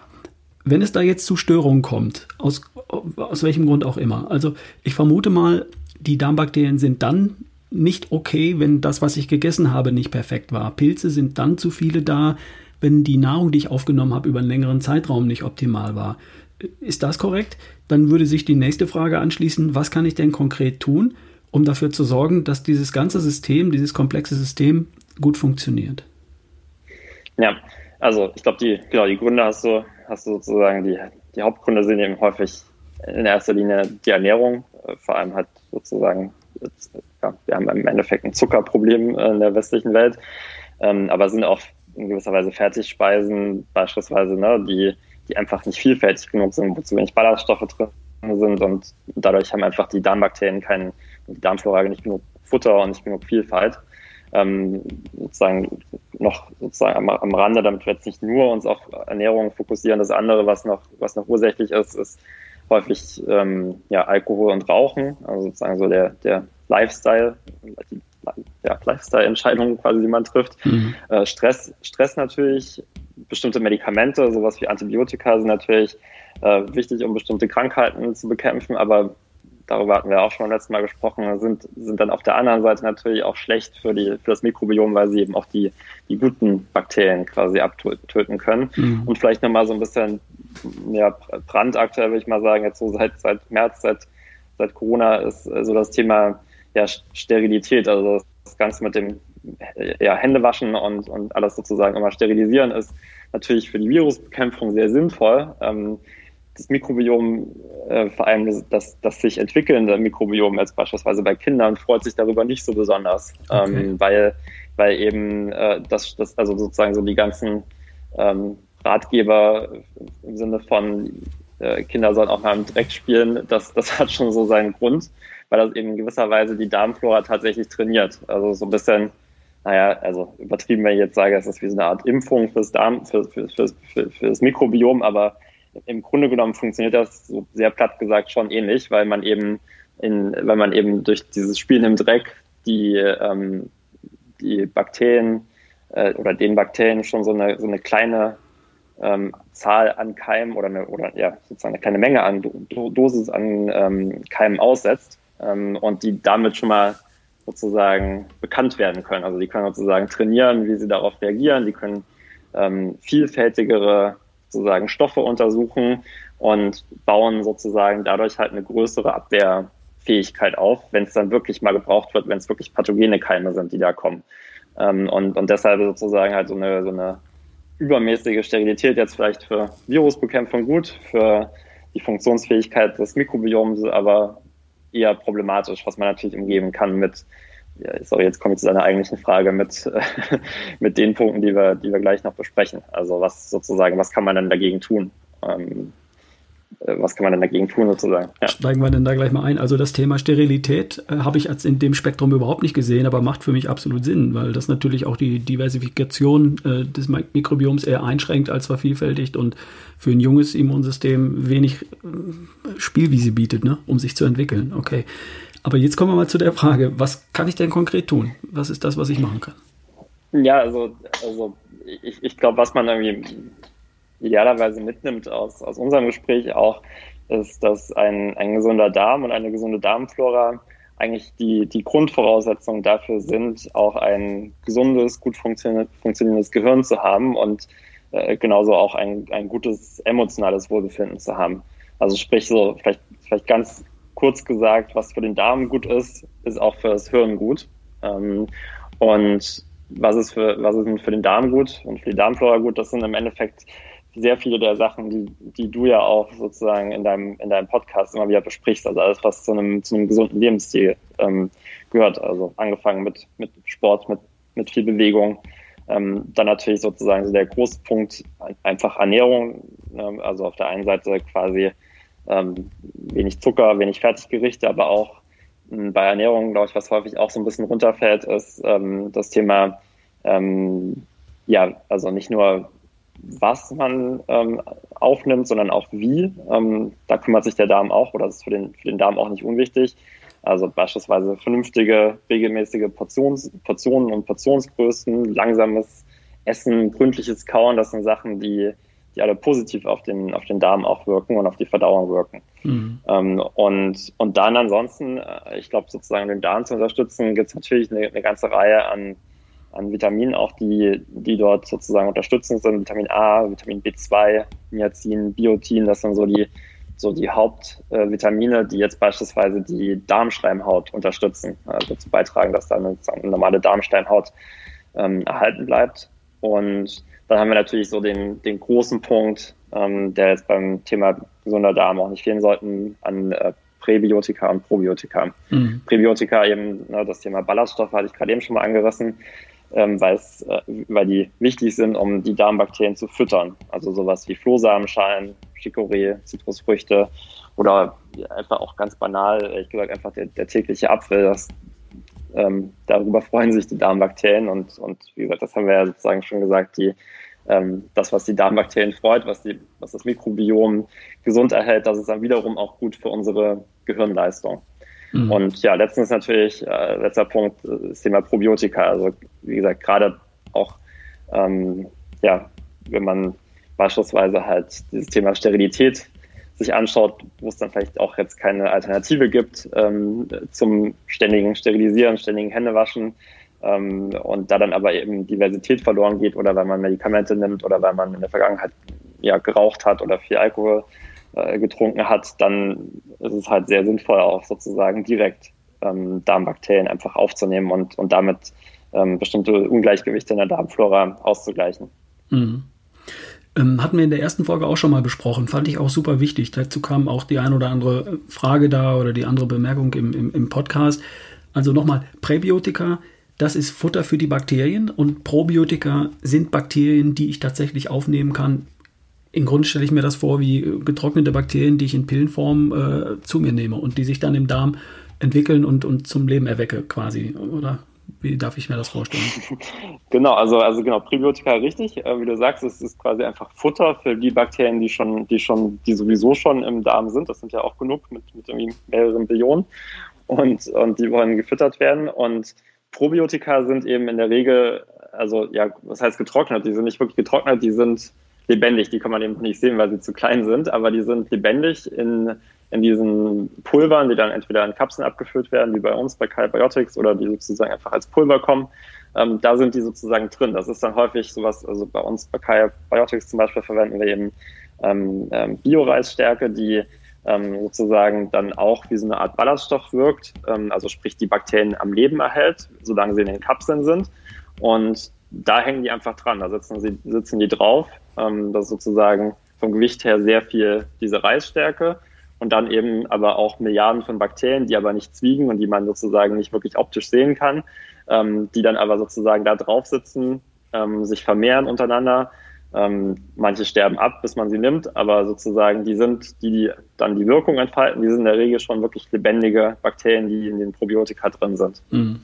Wenn es da jetzt zu Störungen kommt, aus, aus welchem Grund auch immer, also ich vermute mal, die Darmbakterien sind dann nicht okay, wenn das, was ich gegessen habe, nicht perfekt war. Pilze sind dann zu viele da, wenn die Nahrung, die ich aufgenommen habe, über einen längeren Zeitraum nicht optimal war. Ist das korrekt? Dann würde sich die nächste Frage anschließen, was kann ich denn konkret tun, um dafür zu sorgen, dass dieses ganze System, dieses komplexe System gut funktioniert? Ja, also ich glaube, die, genau, die Gründe hast du, hast du sozusagen, die, die Hauptgründe sind eben häufig in erster Linie die Ernährung, äh, vor allem halt sozusagen, ja, wir haben im Endeffekt ein Zuckerproblem in der westlichen Welt, ähm, aber sind auch in gewisser Weise Fertigspeisen beispielsweise, ne, die die einfach nicht vielfältig genug sind, wo zu wenig Ballaststoffe drin sind und dadurch haben einfach die Darmbakterien keinen, die Darmflora nicht genug Futter und nicht genug Vielfalt. Ähm, sozusagen noch sozusagen am, am Rande, damit wir jetzt nicht nur uns auf Ernährung fokussieren. Das andere, was noch, was noch ursächlich ist, ist häufig ähm, ja, Alkohol und Rauchen, also sozusagen so der, der Lifestyle, die ja, Lifestyle-Entscheidungen quasi, die man trifft. Mhm. Äh, Stress, Stress natürlich, bestimmte Medikamente, sowas wie Antibiotika sind natürlich äh, wichtig, um bestimmte Krankheiten zu bekämpfen, aber darüber hatten wir auch schon letztes Mal gesprochen, sind, sind dann auf der anderen Seite natürlich auch schlecht für, die, für das Mikrobiom, weil sie eben auch die, die guten Bakterien quasi abtöten können. Mhm. Und vielleicht nochmal so ein bisschen ja, brandaktuell, würde ich mal sagen, jetzt so seit, seit März, seit, seit Corona ist so das Thema ja, Sterilität, also das Ganze mit dem ja, Händewaschen und, und alles sozusagen immer sterilisieren ist natürlich für die Virusbekämpfung sehr sinnvoll. Ähm, das Mikrobiom, äh, vor allem das, das sich entwickelnde Mikrobiom, als beispielsweise bei Kindern, freut sich darüber nicht so besonders, okay. ähm, weil, weil eben äh, das, das, also sozusagen so die ganzen ähm, Ratgeber im Sinne von äh, Kinder sollen auch mal im Dreck spielen, das, das hat schon so seinen Grund, weil das eben in gewisser Weise die Darmflora tatsächlich trainiert. Also so ein bisschen naja, also übertrieben, wenn ich jetzt sage, es ist wie so eine Art Impfung fürs Darm, für, für, für, für, das Mikrobiom, aber im Grunde genommen funktioniert das so sehr platt gesagt schon ähnlich, weil man eben in, weil man eben durch dieses Spielen im Dreck die, ähm, die Bakterien äh, oder den Bakterien schon so eine, so eine kleine ähm, Zahl an Keimen oder eine, oder ja, sozusagen eine kleine Menge an Do Dosis an ähm, Keimen aussetzt ähm, und die damit schon mal sozusagen bekannt werden können. Also die können sozusagen trainieren, wie sie darauf reagieren, die können ähm, vielfältigere sozusagen Stoffe untersuchen und bauen sozusagen dadurch halt eine größere Abwehrfähigkeit auf, wenn es dann wirklich mal gebraucht wird, wenn es wirklich pathogene Keime sind, die da kommen. Ähm, und, und deshalb sozusagen halt so eine, so eine übermäßige Sterilität jetzt vielleicht für Virusbekämpfung gut, für die Funktionsfähigkeit des Mikrobioms aber eher problematisch, was man natürlich umgeben kann mit, ja, sorry, jetzt komme ich zu deiner eigentlichen Frage, mit, mit den Punkten, die wir, die wir gleich noch besprechen. Also was sozusagen, was kann man denn dagegen tun? Ähm, äh, was kann man denn dagegen tun sozusagen? Ja. Steigen wir denn da gleich mal ein. Also das Thema Sterilität äh, habe ich als in dem Spektrum überhaupt nicht gesehen, aber macht für mich absolut Sinn, weil das natürlich auch die Diversifikation äh, des Mikrobioms eher einschränkt als vervielfältigt und für ein junges Immunsystem wenig äh, Spielwiese bietet, ne, um sich zu entwickeln. Okay. Aber jetzt kommen wir mal zu der Frage, was kann ich denn konkret tun? Was ist das, was ich machen kann? Ja, also, also ich, ich glaube, was man irgendwie idealerweise mitnimmt aus, aus unserem Gespräch auch, ist, dass ein, ein gesunder Darm und eine gesunde Darmflora eigentlich die, die Grundvoraussetzungen dafür sind, auch ein gesundes, gut funktionierendes Gehirn zu haben und äh, genauso auch ein, ein gutes emotionales Wohlbefinden zu haben. Also sprich so, vielleicht, vielleicht ganz kurz gesagt, was für den Darm gut ist, ist auch für das Hirn gut. Ähm, und was ist für, was ist für den Darm gut und für die Darmflora gut, das sind im Endeffekt sehr viele der Sachen, die, die du ja auch sozusagen in deinem, in deinem Podcast immer wieder besprichst, also alles, was zu einem, zu einem gesunden Lebensstil ähm, gehört. Also angefangen mit, mit Sport, mit, mit viel Bewegung. Ähm, dann natürlich sozusagen so der große Punkt einfach Ernährung. Ähm, also auf der einen Seite quasi ähm, wenig Zucker, wenig Fertiggerichte, aber auch ähm, bei Ernährung, glaube ich, was häufig auch so ein bisschen runterfällt, ist ähm, das Thema, ähm, ja, also nicht nur was man ähm, aufnimmt, sondern auch wie. Ähm, da kümmert sich der Darm auch, oder das ist für den, für den Darm auch nicht unwichtig. Also beispielsweise vernünftige, regelmäßige Portions, Portionen und Portionsgrößen, langsames Essen, gründliches Kauen, das sind Sachen, die, die alle positiv auf den, auf den Darm auch wirken und auf die Verdauung wirken. Mhm. Ähm, und, und dann ansonsten, äh, ich glaube, sozusagen den Darm zu unterstützen, gibt es natürlich eine, eine ganze Reihe an an Vitaminen auch, die, die dort sozusagen unterstützend sind. Vitamin A, Vitamin B2, Niacin, Biotin, das sind so die, so die Hauptvitamine, die jetzt beispielsweise die Darmschleimhaut unterstützen, also dazu beitragen, dass da eine, eine normale Darmschleimhaut ähm, erhalten bleibt. Und dann haben wir natürlich so den, den großen Punkt, ähm, der jetzt beim Thema gesunder Darm auch nicht fehlen sollten, an äh, Präbiotika und Probiotika. Mhm. Präbiotika eben, ne, das Thema Ballaststoffe hatte ich gerade eben schon mal angerissen ähm, weil, es, äh, weil die wichtig sind, um die Darmbakterien zu füttern. Also sowas wie Flohsamenschalen, Chicorée, Zitrusfrüchte oder einfach auch ganz banal, ehrlich gesagt, einfach der, der tägliche Apfel. Das, ähm, darüber freuen sich die Darmbakterien und, und wie gesagt, das haben wir ja sozusagen schon gesagt, die, ähm, das, was die Darmbakterien freut, was, die, was das Mikrobiom gesund erhält, das ist dann wiederum auch gut für unsere Gehirnleistung. Mhm. Und ja, letztens natürlich, äh, letzter Punkt, das Thema Probiotika. Also wie gesagt, gerade auch, ähm, ja, wenn man beispielsweise halt dieses Thema Sterilität sich anschaut, wo es dann vielleicht auch jetzt keine Alternative gibt ähm, zum ständigen Sterilisieren, ständigen Händewaschen ähm, und da dann aber eben Diversität verloren geht oder weil man Medikamente nimmt oder weil man in der Vergangenheit ja geraucht hat oder viel Alkohol äh, getrunken hat, dann ist es halt sehr sinnvoll, auch sozusagen direkt ähm, Darmbakterien einfach aufzunehmen und, und damit ähm, bestimmte Ungleichgewichte in der Darmflora auszugleichen. Mhm. Ähm, hatten wir in der ersten Folge auch schon mal besprochen, fand ich auch super wichtig. Dazu kam auch die ein oder andere Frage da oder die andere Bemerkung im, im, im Podcast. Also nochmal, Präbiotika, das ist Futter für die Bakterien und Probiotika sind Bakterien, die ich tatsächlich aufnehmen kann, im Grunde stelle ich mir das vor wie getrocknete Bakterien, die ich in Pillenform äh, zu mir nehme und die sich dann im Darm entwickeln und, und zum Leben erwecke, quasi, oder? Wie darf ich mir das vorstellen? Genau, also, also genau, Präbiotika richtig. Äh, wie du sagst, es ist quasi einfach Futter für die Bakterien, die schon, die schon, die sowieso schon im Darm sind. Das sind ja auch genug mit, mit irgendwie mehreren Billionen. Und, und die wollen gefüttert werden. Und Probiotika sind eben in der Regel, also ja, was heißt getrocknet? Die sind nicht wirklich getrocknet, die sind lebendig. Die kann man eben nicht sehen, weil sie zu klein sind, aber die sind lebendig in, in diesen Pulvern, die dann entweder in Kapseln abgefüllt werden, wie bei uns bei Calbiotics, oder die sozusagen einfach als Pulver kommen. Ähm, da sind die sozusagen drin. Das ist dann häufig sowas, also bei uns bei Calbiotics zum Beispiel verwenden wir eben ähm, ähm, Bioreisstärke, die ähm, sozusagen dann auch wie so eine Art Ballaststoff wirkt, ähm, also sprich die Bakterien am Leben erhält, solange sie in den Kapseln sind. Und da hängen die einfach dran, da sitzen, sie, sitzen die drauf. Ähm, das ist sozusagen vom Gewicht her sehr viel diese Reisstärke und dann eben aber auch Milliarden von Bakterien, die aber nicht zwiegen und die man sozusagen nicht wirklich optisch sehen kann, ähm, die dann aber sozusagen da drauf sitzen, ähm, sich vermehren untereinander ähm, manche sterben ab, bis man sie nimmt, aber sozusagen die sind, die, die dann die Wirkung entfalten, die sind in der Regel schon wirklich lebendige Bakterien, die in den Probiotika drin sind. Mhm.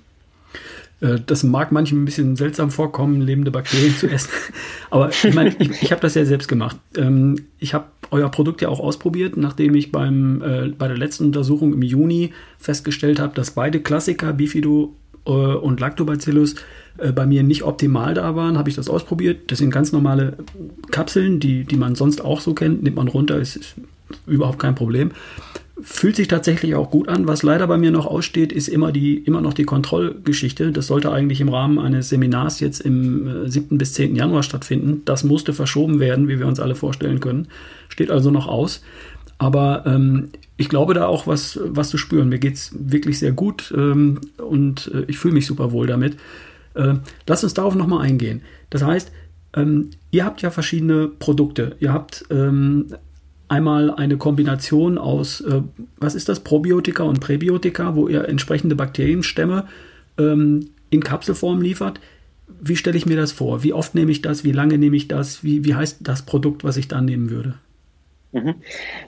Äh, das mag manchen ein bisschen seltsam vorkommen, lebende Bakterien zu essen. Aber ich meine, ich, ich habe das ja selbst gemacht. Ähm, ich habe euer Produkt ja auch ausprobiert, nachdem ich beim, äh, bei der letzten Untersuchung im Juni festgestellt habe, dass beide Klassiker, Bifido äh, und Lactobacillus, äh, bei mir nicht optimal da waren, habe ich das ausprobiert. Das sind ganz normale Kapseln, die, die man sonst auch so kennt. Nimmt man runter, ist, ist überhaupt kein Problem. Fühlt sich tatsächlich auch gut an. Was leider bei mir noch aussteht, ist immer, die, immer noch die Kontrollgeschichte. Das sollte eigentlich im Rahmen eines Seminars jetzt im 7. Äh, bis 10. Januar stattfinden. Das musste verschoben werden, wie wir uns alle vorstellen können. Steht also noch aus. Aber ähm, ich glaube da auch was, was zu spüren. Mir geht es wirklich sehr gut ähm, und äh, ich fühle mich super wohl damit. Äh, lass uns darauf nochmal eingehen. Das heißt, ähm, ihr habt ja verschiedene Produkte. Ihr habt ähm, einmal eine Kombination aus, äh, was ist das, Probiotika und Präbiotika, wo ihr entsprechende Bakterienstämme ähm, in Kapselform liefert. Wie stelle ich mir das vor? Wie oft nehme ich das? Wie lange nehme ich das? Wie, wie heißt das Produkt, was ich da nehmen würde? Mhm.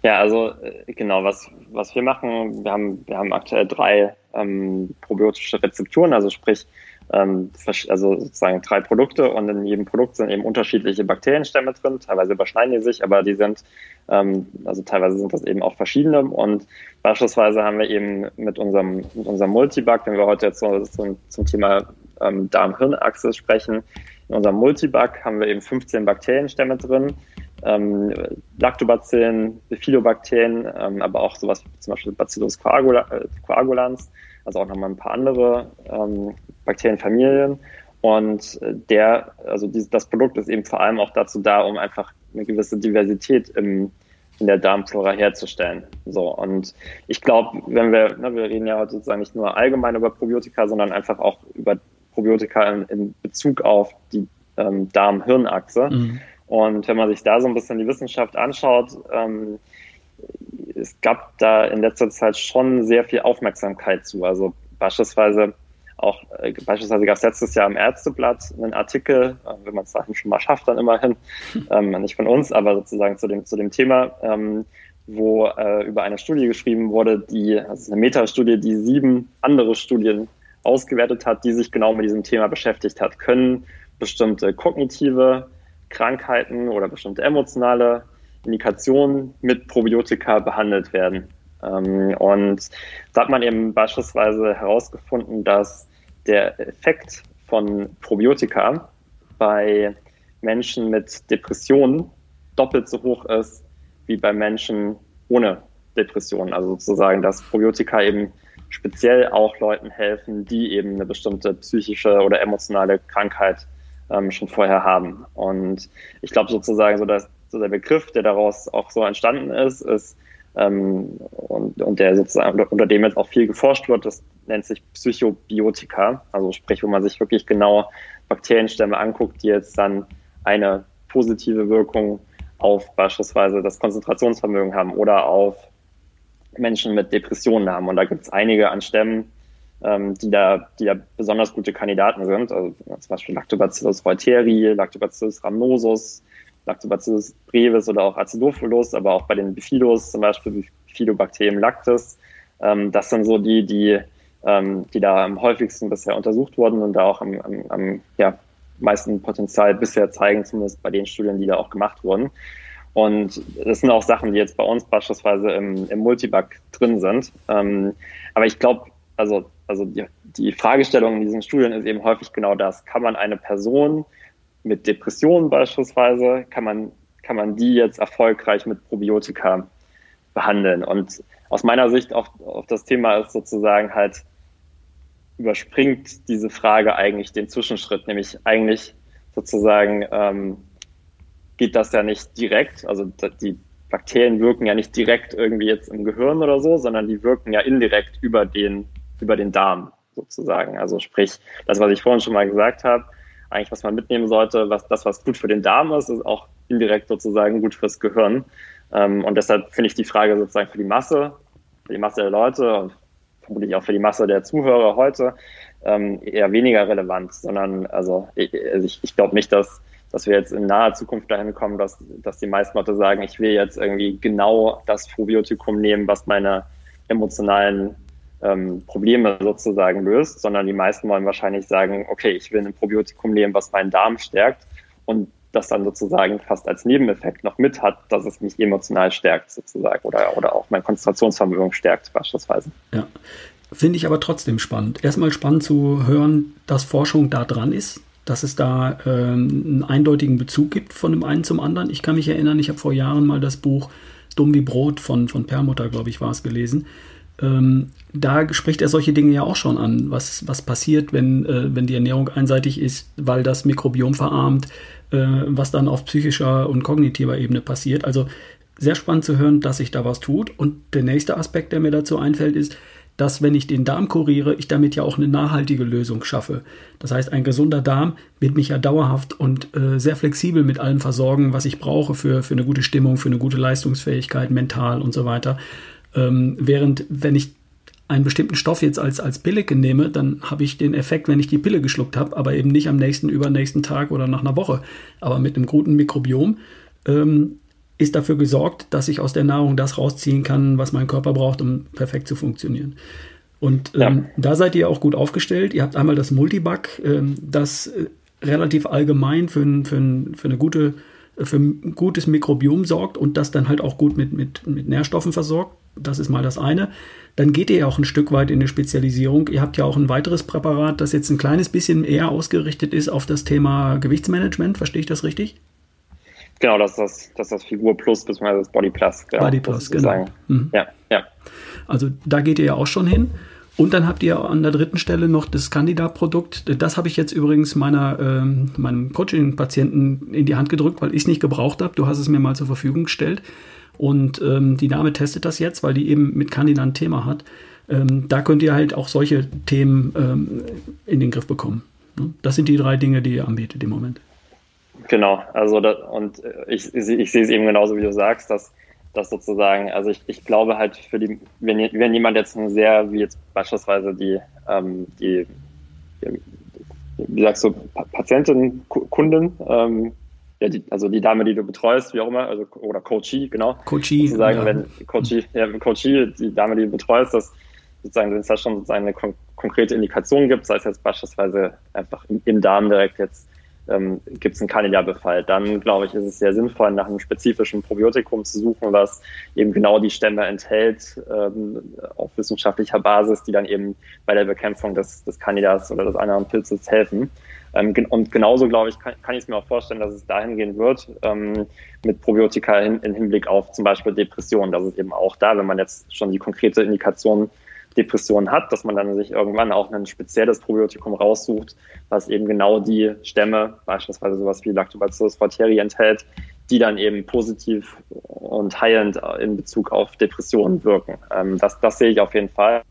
Ja, also äh, genau, was, was wir machen, wir haben, wir haben aktuell drei ähm, probiotische Rezepturen, also sprich ähm, also sozusagen drei Produkte und in jedem Produkt sind eben unterschiedliche Bakterienstämme drin. Teilweise überschneiden die sich, aber die sind, also teilweise sind das eben auch verschiedene. Und beispielsweise haben wir eben mit unserem, mit unserem Multibug, wenn wir heute jetzt so, so zum Thema ähm, Darm-Hirn-Achse sprechen, in unserem Multibug haben wir eben 15 Bakterienstämme drin. Ähm, Lactobacillen, Bifidobakterien, ähm, aber auch sowas wie zum Beispiel Bacillus coagulans, also auch nochmal ein paar andere ähm, Bakterienfamilien. Und äh, der, also dieses, das Produkt ist eben vor allem auch dazu da, um einfach eine gewisse Diversität im, in der Darmflora herzustellen. So, und ich glaube, wenn wir, ne, wir reden ja heute sozusagen nicht nur allgemein über Probiotika, sondern einfach auch über Probiotika in, in Bezug auf die ähm, Darm-Hirn-Achse. Mhm. Und wenn man sich da so ein bisschen die Wissenschaft anschaut, ähm, es gab da in letzter Zeit schon sehr viel Aufmerksamkeit zu. Also beispielsweise auch äh, beispielsweise gab es letztes Jahr im Ärzteblatt einen Artikel, äh, wenn man es dann schon mal schafft, dann immerhin, ähm, nicht von uns, aber sozusagen zu dem, zu dem Thema, ähm, wo äh, über eine Studie geschrieben wurde, die, also eine Metastudie, die sieben andere Studien ausgewertet hat, die sich genau mit diesem Thema beschäftigt hat. Können bestimmte kognitive Krankheiten oder bestimmte emotionale Indikationen mit Probiotika behandelt werden? Ähm, und da hat man eben beispielsweise herausgefunden, dass der Effekt von Probiotika bei Menschen mit Depressionen doppelt so hoch ist wie bei Menschen ohne Depressionen. Also sozusagen, dass Probiotika eben speziell auch Leuten helfen, die eben eine bestimmte psychische oder emotionale Krankheit ähm, schon vorher haben. Und ich glaube sozusagen so, dass so der Begriff, der daraus auch so entstanden ist, ist ähm, und, und der sozusagen unter dem jetzt auch viel geforscht wird, das nennt sich Psychobiotika, also sprich, wo man sich wirklich genau Bakterienstämme anguckt, die jetzt dann eine positive Wirkung auf beispielsweise das Konzentrationsvermögen haben oder auf Menschen mit Depressionen haben. Und da gibt es einige an Stämmen, ähm, die, da, die da besonders gute Kandidaten sind. Also zum Beispiel Lactobacillus reuteri, Lactobacillus rhamnosus, Lactobacillus brevis oder auch Acidophilus, aber auch bei den Bifidos, zum Beispiel Bifidobacterium lactis. Ähm, das sind so die, die, ähm, die da am häufigsten bisher untersucht wurden und da auch am, am, am ja, meisten Potenzial bisher zeigen, zumindest bei den Studien, die da auch gemacht wurden. Und das sind auch Sachen, die jetzt bei uns beispielsweise im, im Multibug drin sind. Ähm, aber ich glaube, also, also die, die Fragestellung in diesen Studien ist eben häufig genau das. Kann man eine Person mit Depressionen beispielsweise, kann man kann man die jetzt erfolgreich mit Probiotika behandeln. Und aus meiner Sicht auch auf das Thema ist sozusagen halt überspringt diese Frage eigentlich den Zwischenschritt, nämlich eigentlich sozusagen ähm, geht das ja nicht direkt, also die Bakterien wirken ja nicht direkt irgendwie jetzt im Gehirn oder so, sondern die wirken ja indirekt über den, über den Darm sozusagen. Also sprich, das, was ich vorhin schon mal gesagt habe, eigentlich was man mitnehmen sollte, was das, was gut für den Darm ist, ist auch indirekt sozusagen gut fürs Gehirn. Ähm, und deshalb finde ich die Frage sozusagen für die Masse, für die Masse der Leute und vermutlich auch für die Masse der Zuhörer heute ähm, eher weniger relevant, sondern also ich, also ich, glaube nicht, dass dass wir jetzt in naher Zukunft dahin kommen, dass, dass die meisten Leute sagen, ich will jetzt irgendwie genau das Probiotikum nehmen, was meine emotionalen ähm, Probleme sozusagen löst, sondern die meisten wollen wahrscheinlich sagen, okay, ich will ein Probiotikum nehmen, was meinen Darm stärkt und das dann sozusagen fast als Nebeneffekt noch mit hat, dass es mich emotional stärkt sozusagen oder, oder auch mein Konzentrationsvermögen stärkt beispielsweise. Ja, finde ich aber trotzdem spannend. Erstmal spannend zu hören, dass Forschung da dran ist, dass es da ähm, einen eindeutigen Bezug gibt von dem einen zum anderen. Ich kann mich erinnern, ich habe vor Jahren mal das Buch Dumm wie Brot von, von Permutter, glaube ich, war es gelesen. Ähm, da spricht er solche Dinge ja auch schon an, was, was passiert, wenn, äh, wenn die Ernährung einseitig ist, weil das Mikrobiom verarmt, äh, was dann auf psychischer und kognitiver Ebene passiert. Also sehr spannend zu hören, dass sich da was tut. Und der nächste Aspekt, der mir dazu einfällt, ist, dass wenn ich den Darm kuriere, ich damit ja auch eine nachhaltige Lösung schaffe. Das heißt, ein gesunder Darm wird mich ja dauerhaft und äh, sehr flexibel mit allem versorgen, was ich brauche für, für eine gute Stimmung, für eine gute Leistungsfähigkeit, mental und so weiter. Ähm, während wenn ich einen bestimmten Stoff jetzt als, als Pille nehme, dann habe ich den Effekt, wenn ich die Pille geschluckt habe, aber eben nicht am nächsten, übernächsten Tag oder nach einer Woche. Aber mit einem guten Mikrobiom ähm, ist dafür gesorgt, dass ich aus der Nahrung das rausziehen kann, was mein Körper braucht, um perfekt zu funktionieren. Und ähm, ja. da seid ihr auch gut aufgestellt. Ihr habt einmal das Multibug, ähm, das äh, relativ allgemein für, für, für eine gute für ein gutes Mikrobiom sorgt und das dann halt auch gut mit, mit, mit Nährstoffen versorgt. Das ist mal das eine. Dann geht ihr ja auch ein Stück weit in die Spezialisierung. Ihr habt ja auch ein weiteres Präparat, das jetzt ein kleines bisschen eher ausgerichtet ist auf das Thema Gewichtsmanagement. Verstehe ich das richtig? Genau, das ist das, das, ist das Figur Plus bzw. das Body Plus. Genau, Body Plus, genau. Mhm. Ja, ja. Also da geht ihr ja auch schon hin. Und dann habt ihr an der dritten Stelle noch das Candida-Produkt. Das habe ich jetzt übrigens meiner, ähm, meinem Coaching-Patienten in die Hand gedrückt, weil ich es nicht gebraucht habe. Du hast es mir mal zur Verfügung gestellt. Und ähm, die Dame testet das jetzt, weil die eben mit Candida ein Thema hat. Ähm, da könnt ihr halt auch solche Themen ähm, in den Griff bekommen. Ne? Das sind die drei Dinge, die ihr anbietet im Moment. Genau, also das, und ich, ich, ich sehe es eben genauso, wie du sagst, dass das sozusagen, also ich, ich glaube halt für die, wenn, wenn jemand jetzt sehr, wie jetzt beispielsweise die, ähm, die, wie sagst du, Patientin, Kundin, ähm, ja, die, also die Dame, die du betreust, wie auch immer, also oder Coachie, genau. Coachie. Sozusagen, ja. wenn Coachie, ja, Coachie, die Dame, die du betreust, dass sozusagen, wenn es da schon sozusagen eine kon konkrete Indikation gibt, sei es jetzt beispielsweise einfach im, im Darm direkt jetzt ähm, gibt es einen Candida-Befall. Dann, glaube ich, ist es sehr sinnvoll, nach einem spezifischen Probiotikum zu suchen, was eben genau die Stämme enthält, ähm, auf wissenschaftlicher Basis, die dann eben bei der Bekämpfung des, des Candidas oder des anderen Pilzes helfen. Ähm, und genauso, glaube ich, kann, kann ich es mir auch vorstellen, dass es dahin gehen wird, ähm, mit Probiotika in, in Hinblick auf zum Beispiel Depressionen. Das ist eben auch da, wenn man jetzt schon die konkrete Indikation Depression hat, dass man dann sich irgendwann auch ein spezielles Probiotikum raussucht, was eben genau die Stämme, beispielsweise sowas wie Lactobacillus reuteri enthält, die dann eben positiv und heilend in Bezug auf Depressionen wirken. Ähm, das, das sehe ich auf jeden Fall.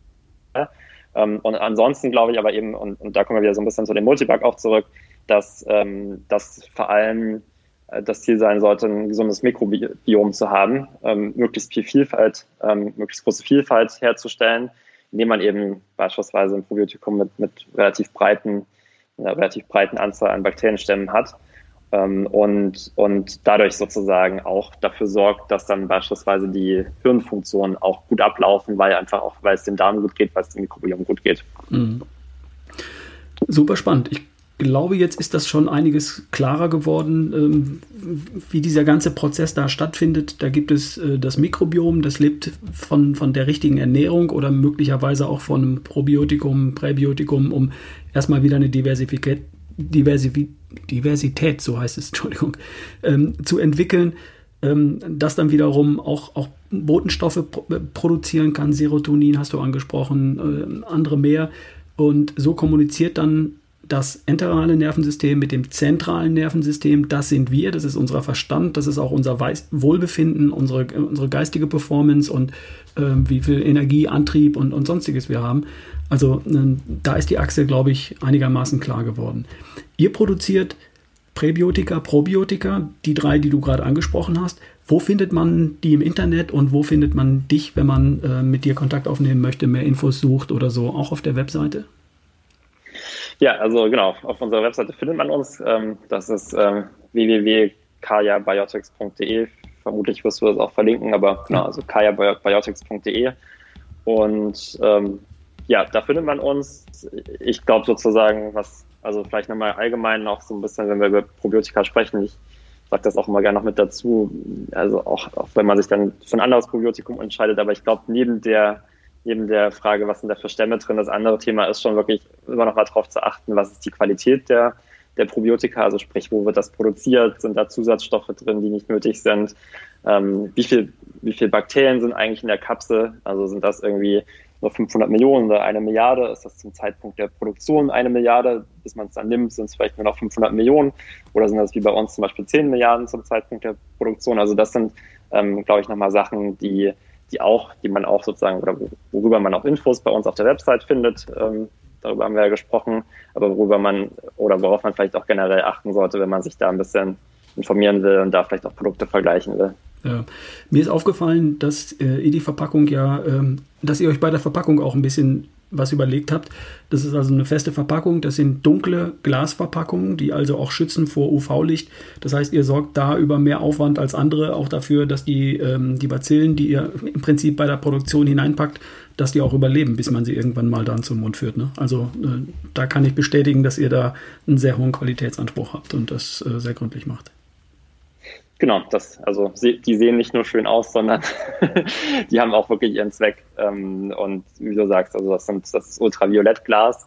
Ähm, und ansonsten glaube ich aber eben, und, und da kommen wir wieder so ein bisschen zu dem Multibug auch zurück, dass, ähm, dass vor allem äh, das Ziel sein sollte, ein gesundes Mikrobiom zu haben, ähm, möglichst viel Vielfalt, ähm, möglichst große Vielfalt herzustellen, indem man eben beispielsweise ein Probiotikum mit, mit relativ breiten, einer relativ breiten Anzahl an Bakterienstämmen hat ähm, und, und dadurch sozusagen auch dafür sorgt, dass dann beispielsweise die Hirnfunktionen auch gut ablaufen, weil einfach auch, weil es dem Darm gut geht, weil es dem Mikrobiom gut geht. Mhm. Super spannend. Ich glaube, jetzt ist das schon einiges klarer geworden, ähm, wie dieser ganze Prozess da stattfindet. Da gibt es äh, das Mikrobiom, das lebt von, von der richtigen Ernährung oder möglicherweise auch von einem Probiotikum, Präbiotikum, um erstmal wieder eine Diversifikation Diversität, so heißt es, Entschuldigung, ähm, zu entwickeln, ähm, das dann wiederum auch, auch Botenstoffe pro produzieren kann. Serotonin hast du angesprochen, äh, andere mehr. Und so kommuniziert dann das enterale Nervensystem mit dem zentralen Nervensystem, das sind wir, das ist unser Verstand, das ist auch unser Wohlbefinden, unsere, unsere geistige Performance und äh, wie viel Energie, Antrieb und, und sonstiges wir haben. Also äh, da ist die Achse, glaube ich, einigermaßen klar geworden. Ihr produziert Präbiotika, Probiotika, die drei, die du gerade angesprochen hast. Wo findet man die im Internet und wo findet man dich, wenn man äh, mit dir Kontakt aufnehmen möchte, mehr Infos sucht oder so, auch auf der Webseite? Ja, also genau, auf unserer Webseite findet man uns. Ähm, das ist ähm, www.kayabiotics.de. Vermutlich wirst du das auch verlinken, aber genau, also kayabiotics.de. Und ähm, ja, da findet man uns. Ich glaube sozusagen, was, also vielleicht nochmal allgemein noch so ein bisschen, wenn wir über Probiotika sprechen, ich sage das auch immer gerne noch mit dazu, also auch, auch wenn man sich dann für ein anderes Probiotikum entscheidet, aber ich glaube, neben der neben der Frage, was sind da für Stämme drin, das andere Thema ist schon wirklich immer noch mal darauf zu achten, was ist die Qualität der, der Probiotika, also sprich, wo wird das produziert, sind da Zusatzstoffe drin, die nicht nötig sind, ähm, wie viel, wie viel Bakterien sind eigentlich in der Kapsel, also sind das irgendwie nur 500 Millionen oder eine Milliarde, ist das zum Zeitpunkt der Produktion eine Milliarde, bis man es dann nimmt, sind es vielleicht nur noch 500 Millionen oder sind das wie bei uns zum Beispiel 10 Milliarden zum Zeitpunkt der Produktion, also das sind, ähm, glaube ich, nochmal Sachen, die die auch, die man auch sozusagen, oder worüber man auch Infos bei uns auf der Website findet. Ähm, darüber haben wir ja gesprochen, aber worüber man oder worauf man vielleicht auch generell achten sollte, wenn man sich da ein bisschen informieren will und da vielleicht auch Produkte vergleichen will. Ja. Mir ist aufgefallen, dass äh, ihr die Verpackung ja, ähm, dass ihr euch bei der Verpackung auch ein bisschen was überlegt habt. Das ist also eine feste Verpackung. Das sind dunkle Glasverpackungen, die also auch schützen vor UV-Licht. Das heißt, ihr sorgt da über mehr Aufwand als andere auch dafür, dass die, ähm, die Bazillen, die ihr im Prinzip bei der Produktion hineinpackt, dass die auch überleben, bis man sie irgendwann mal dann zum Mund führt. Ne? Also äh, da kann ich bestätigen, dass ihr da einen sehr hohen Qualitätsanspruch habt und das äh, sehr gründlich macht. Genau, das, also die sehen nicht nur schön aus, sondern die haben auch wirklich ihren Zweck. Ähm, und wie du sagst, also das, sind, das ist Ultraviolettglas.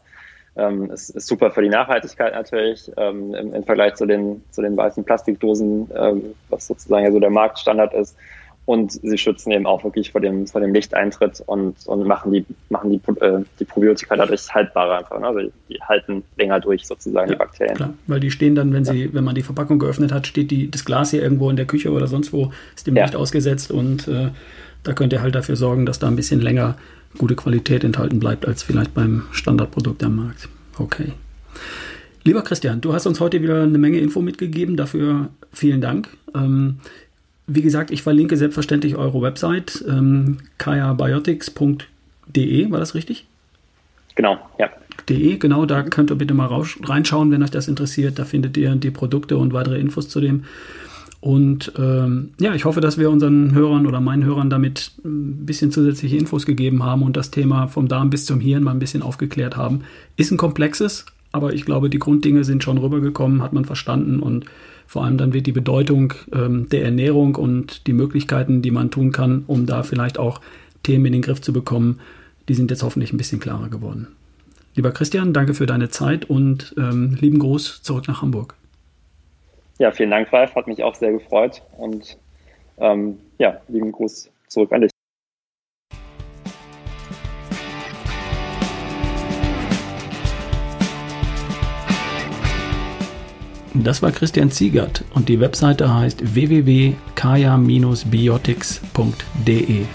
Ähm, ist, ist super für die Nachhaltigkeit natürlich ähm, im, im Vergleich zu den, zu den weißen Plastikdosen, was sozusagen ja so der Marktstandard ist und sie schützen eben auch wirklich vor dem, vor dem Lichteintritt und, und machen die, machen die, äh, die Probiotika dadurch haltbarer einfach. Ne? Also die halten länger durch sozusagen, ja, die Bakterien. Klar, weil die stehen dann, wenn ja. sie, wenn man die Verpackung geöffnet hat, steht die, das Glas hier irgendwo in der Küche oder sonst wo, ist dem ja. Licht ausgesetzt und äh, da könnt ihr halt dafür sorgen, dass da ein bisschen länger gute Qualität enthalten bleibt, als vielleicht beim Standardprodukt am Markt. Okay. Lieber Christian, du hast uns heute wieder eine Menge Info mitgegeben. Dafür vielen Dank. Ähm, wie gesagt, ich verlinke selbstverständlich eure Website, ähm, kayabiotics.de, war das richtig? Genau, ja. De, genau, da könnt ihr bitte mal reinschauen, wenn euch das interessiert. Da findet ihr die Produkte und weitere Infos zu dem. Und ähm, ja, ich hoffe, dass wir unseren Hörern oder meinen Hörern damit ein bisschen zusätzliche Infos gegeben haben und das Thema vom Darm bis zum Hirn mal ein bisschen aufgeklärt haben. Ist ein komplexes, aber ich glaube, die Grunddinge sind schon rübergekommen, hat man verstanden und vor allem dann wird die Bedeutung ähm, der Ernährung und die Möglichkeiten, die man tun kann, um da vielleicht auch Themen in den Griff zu bekommen, die sind jetzt hoffentlich ein bisschen klarer geworden. Lieber Christian, danke für deine Zeit und ähm, lieben Gruß zurück nach Hamburg. Ja, vielen Dank, Ralf. Hat mich auch sehr gefreut und ähm, ja, lieben Gruß zurück an dich. Das war Christian Ziegert und die Webseite heißt www.kaya-biotics.de.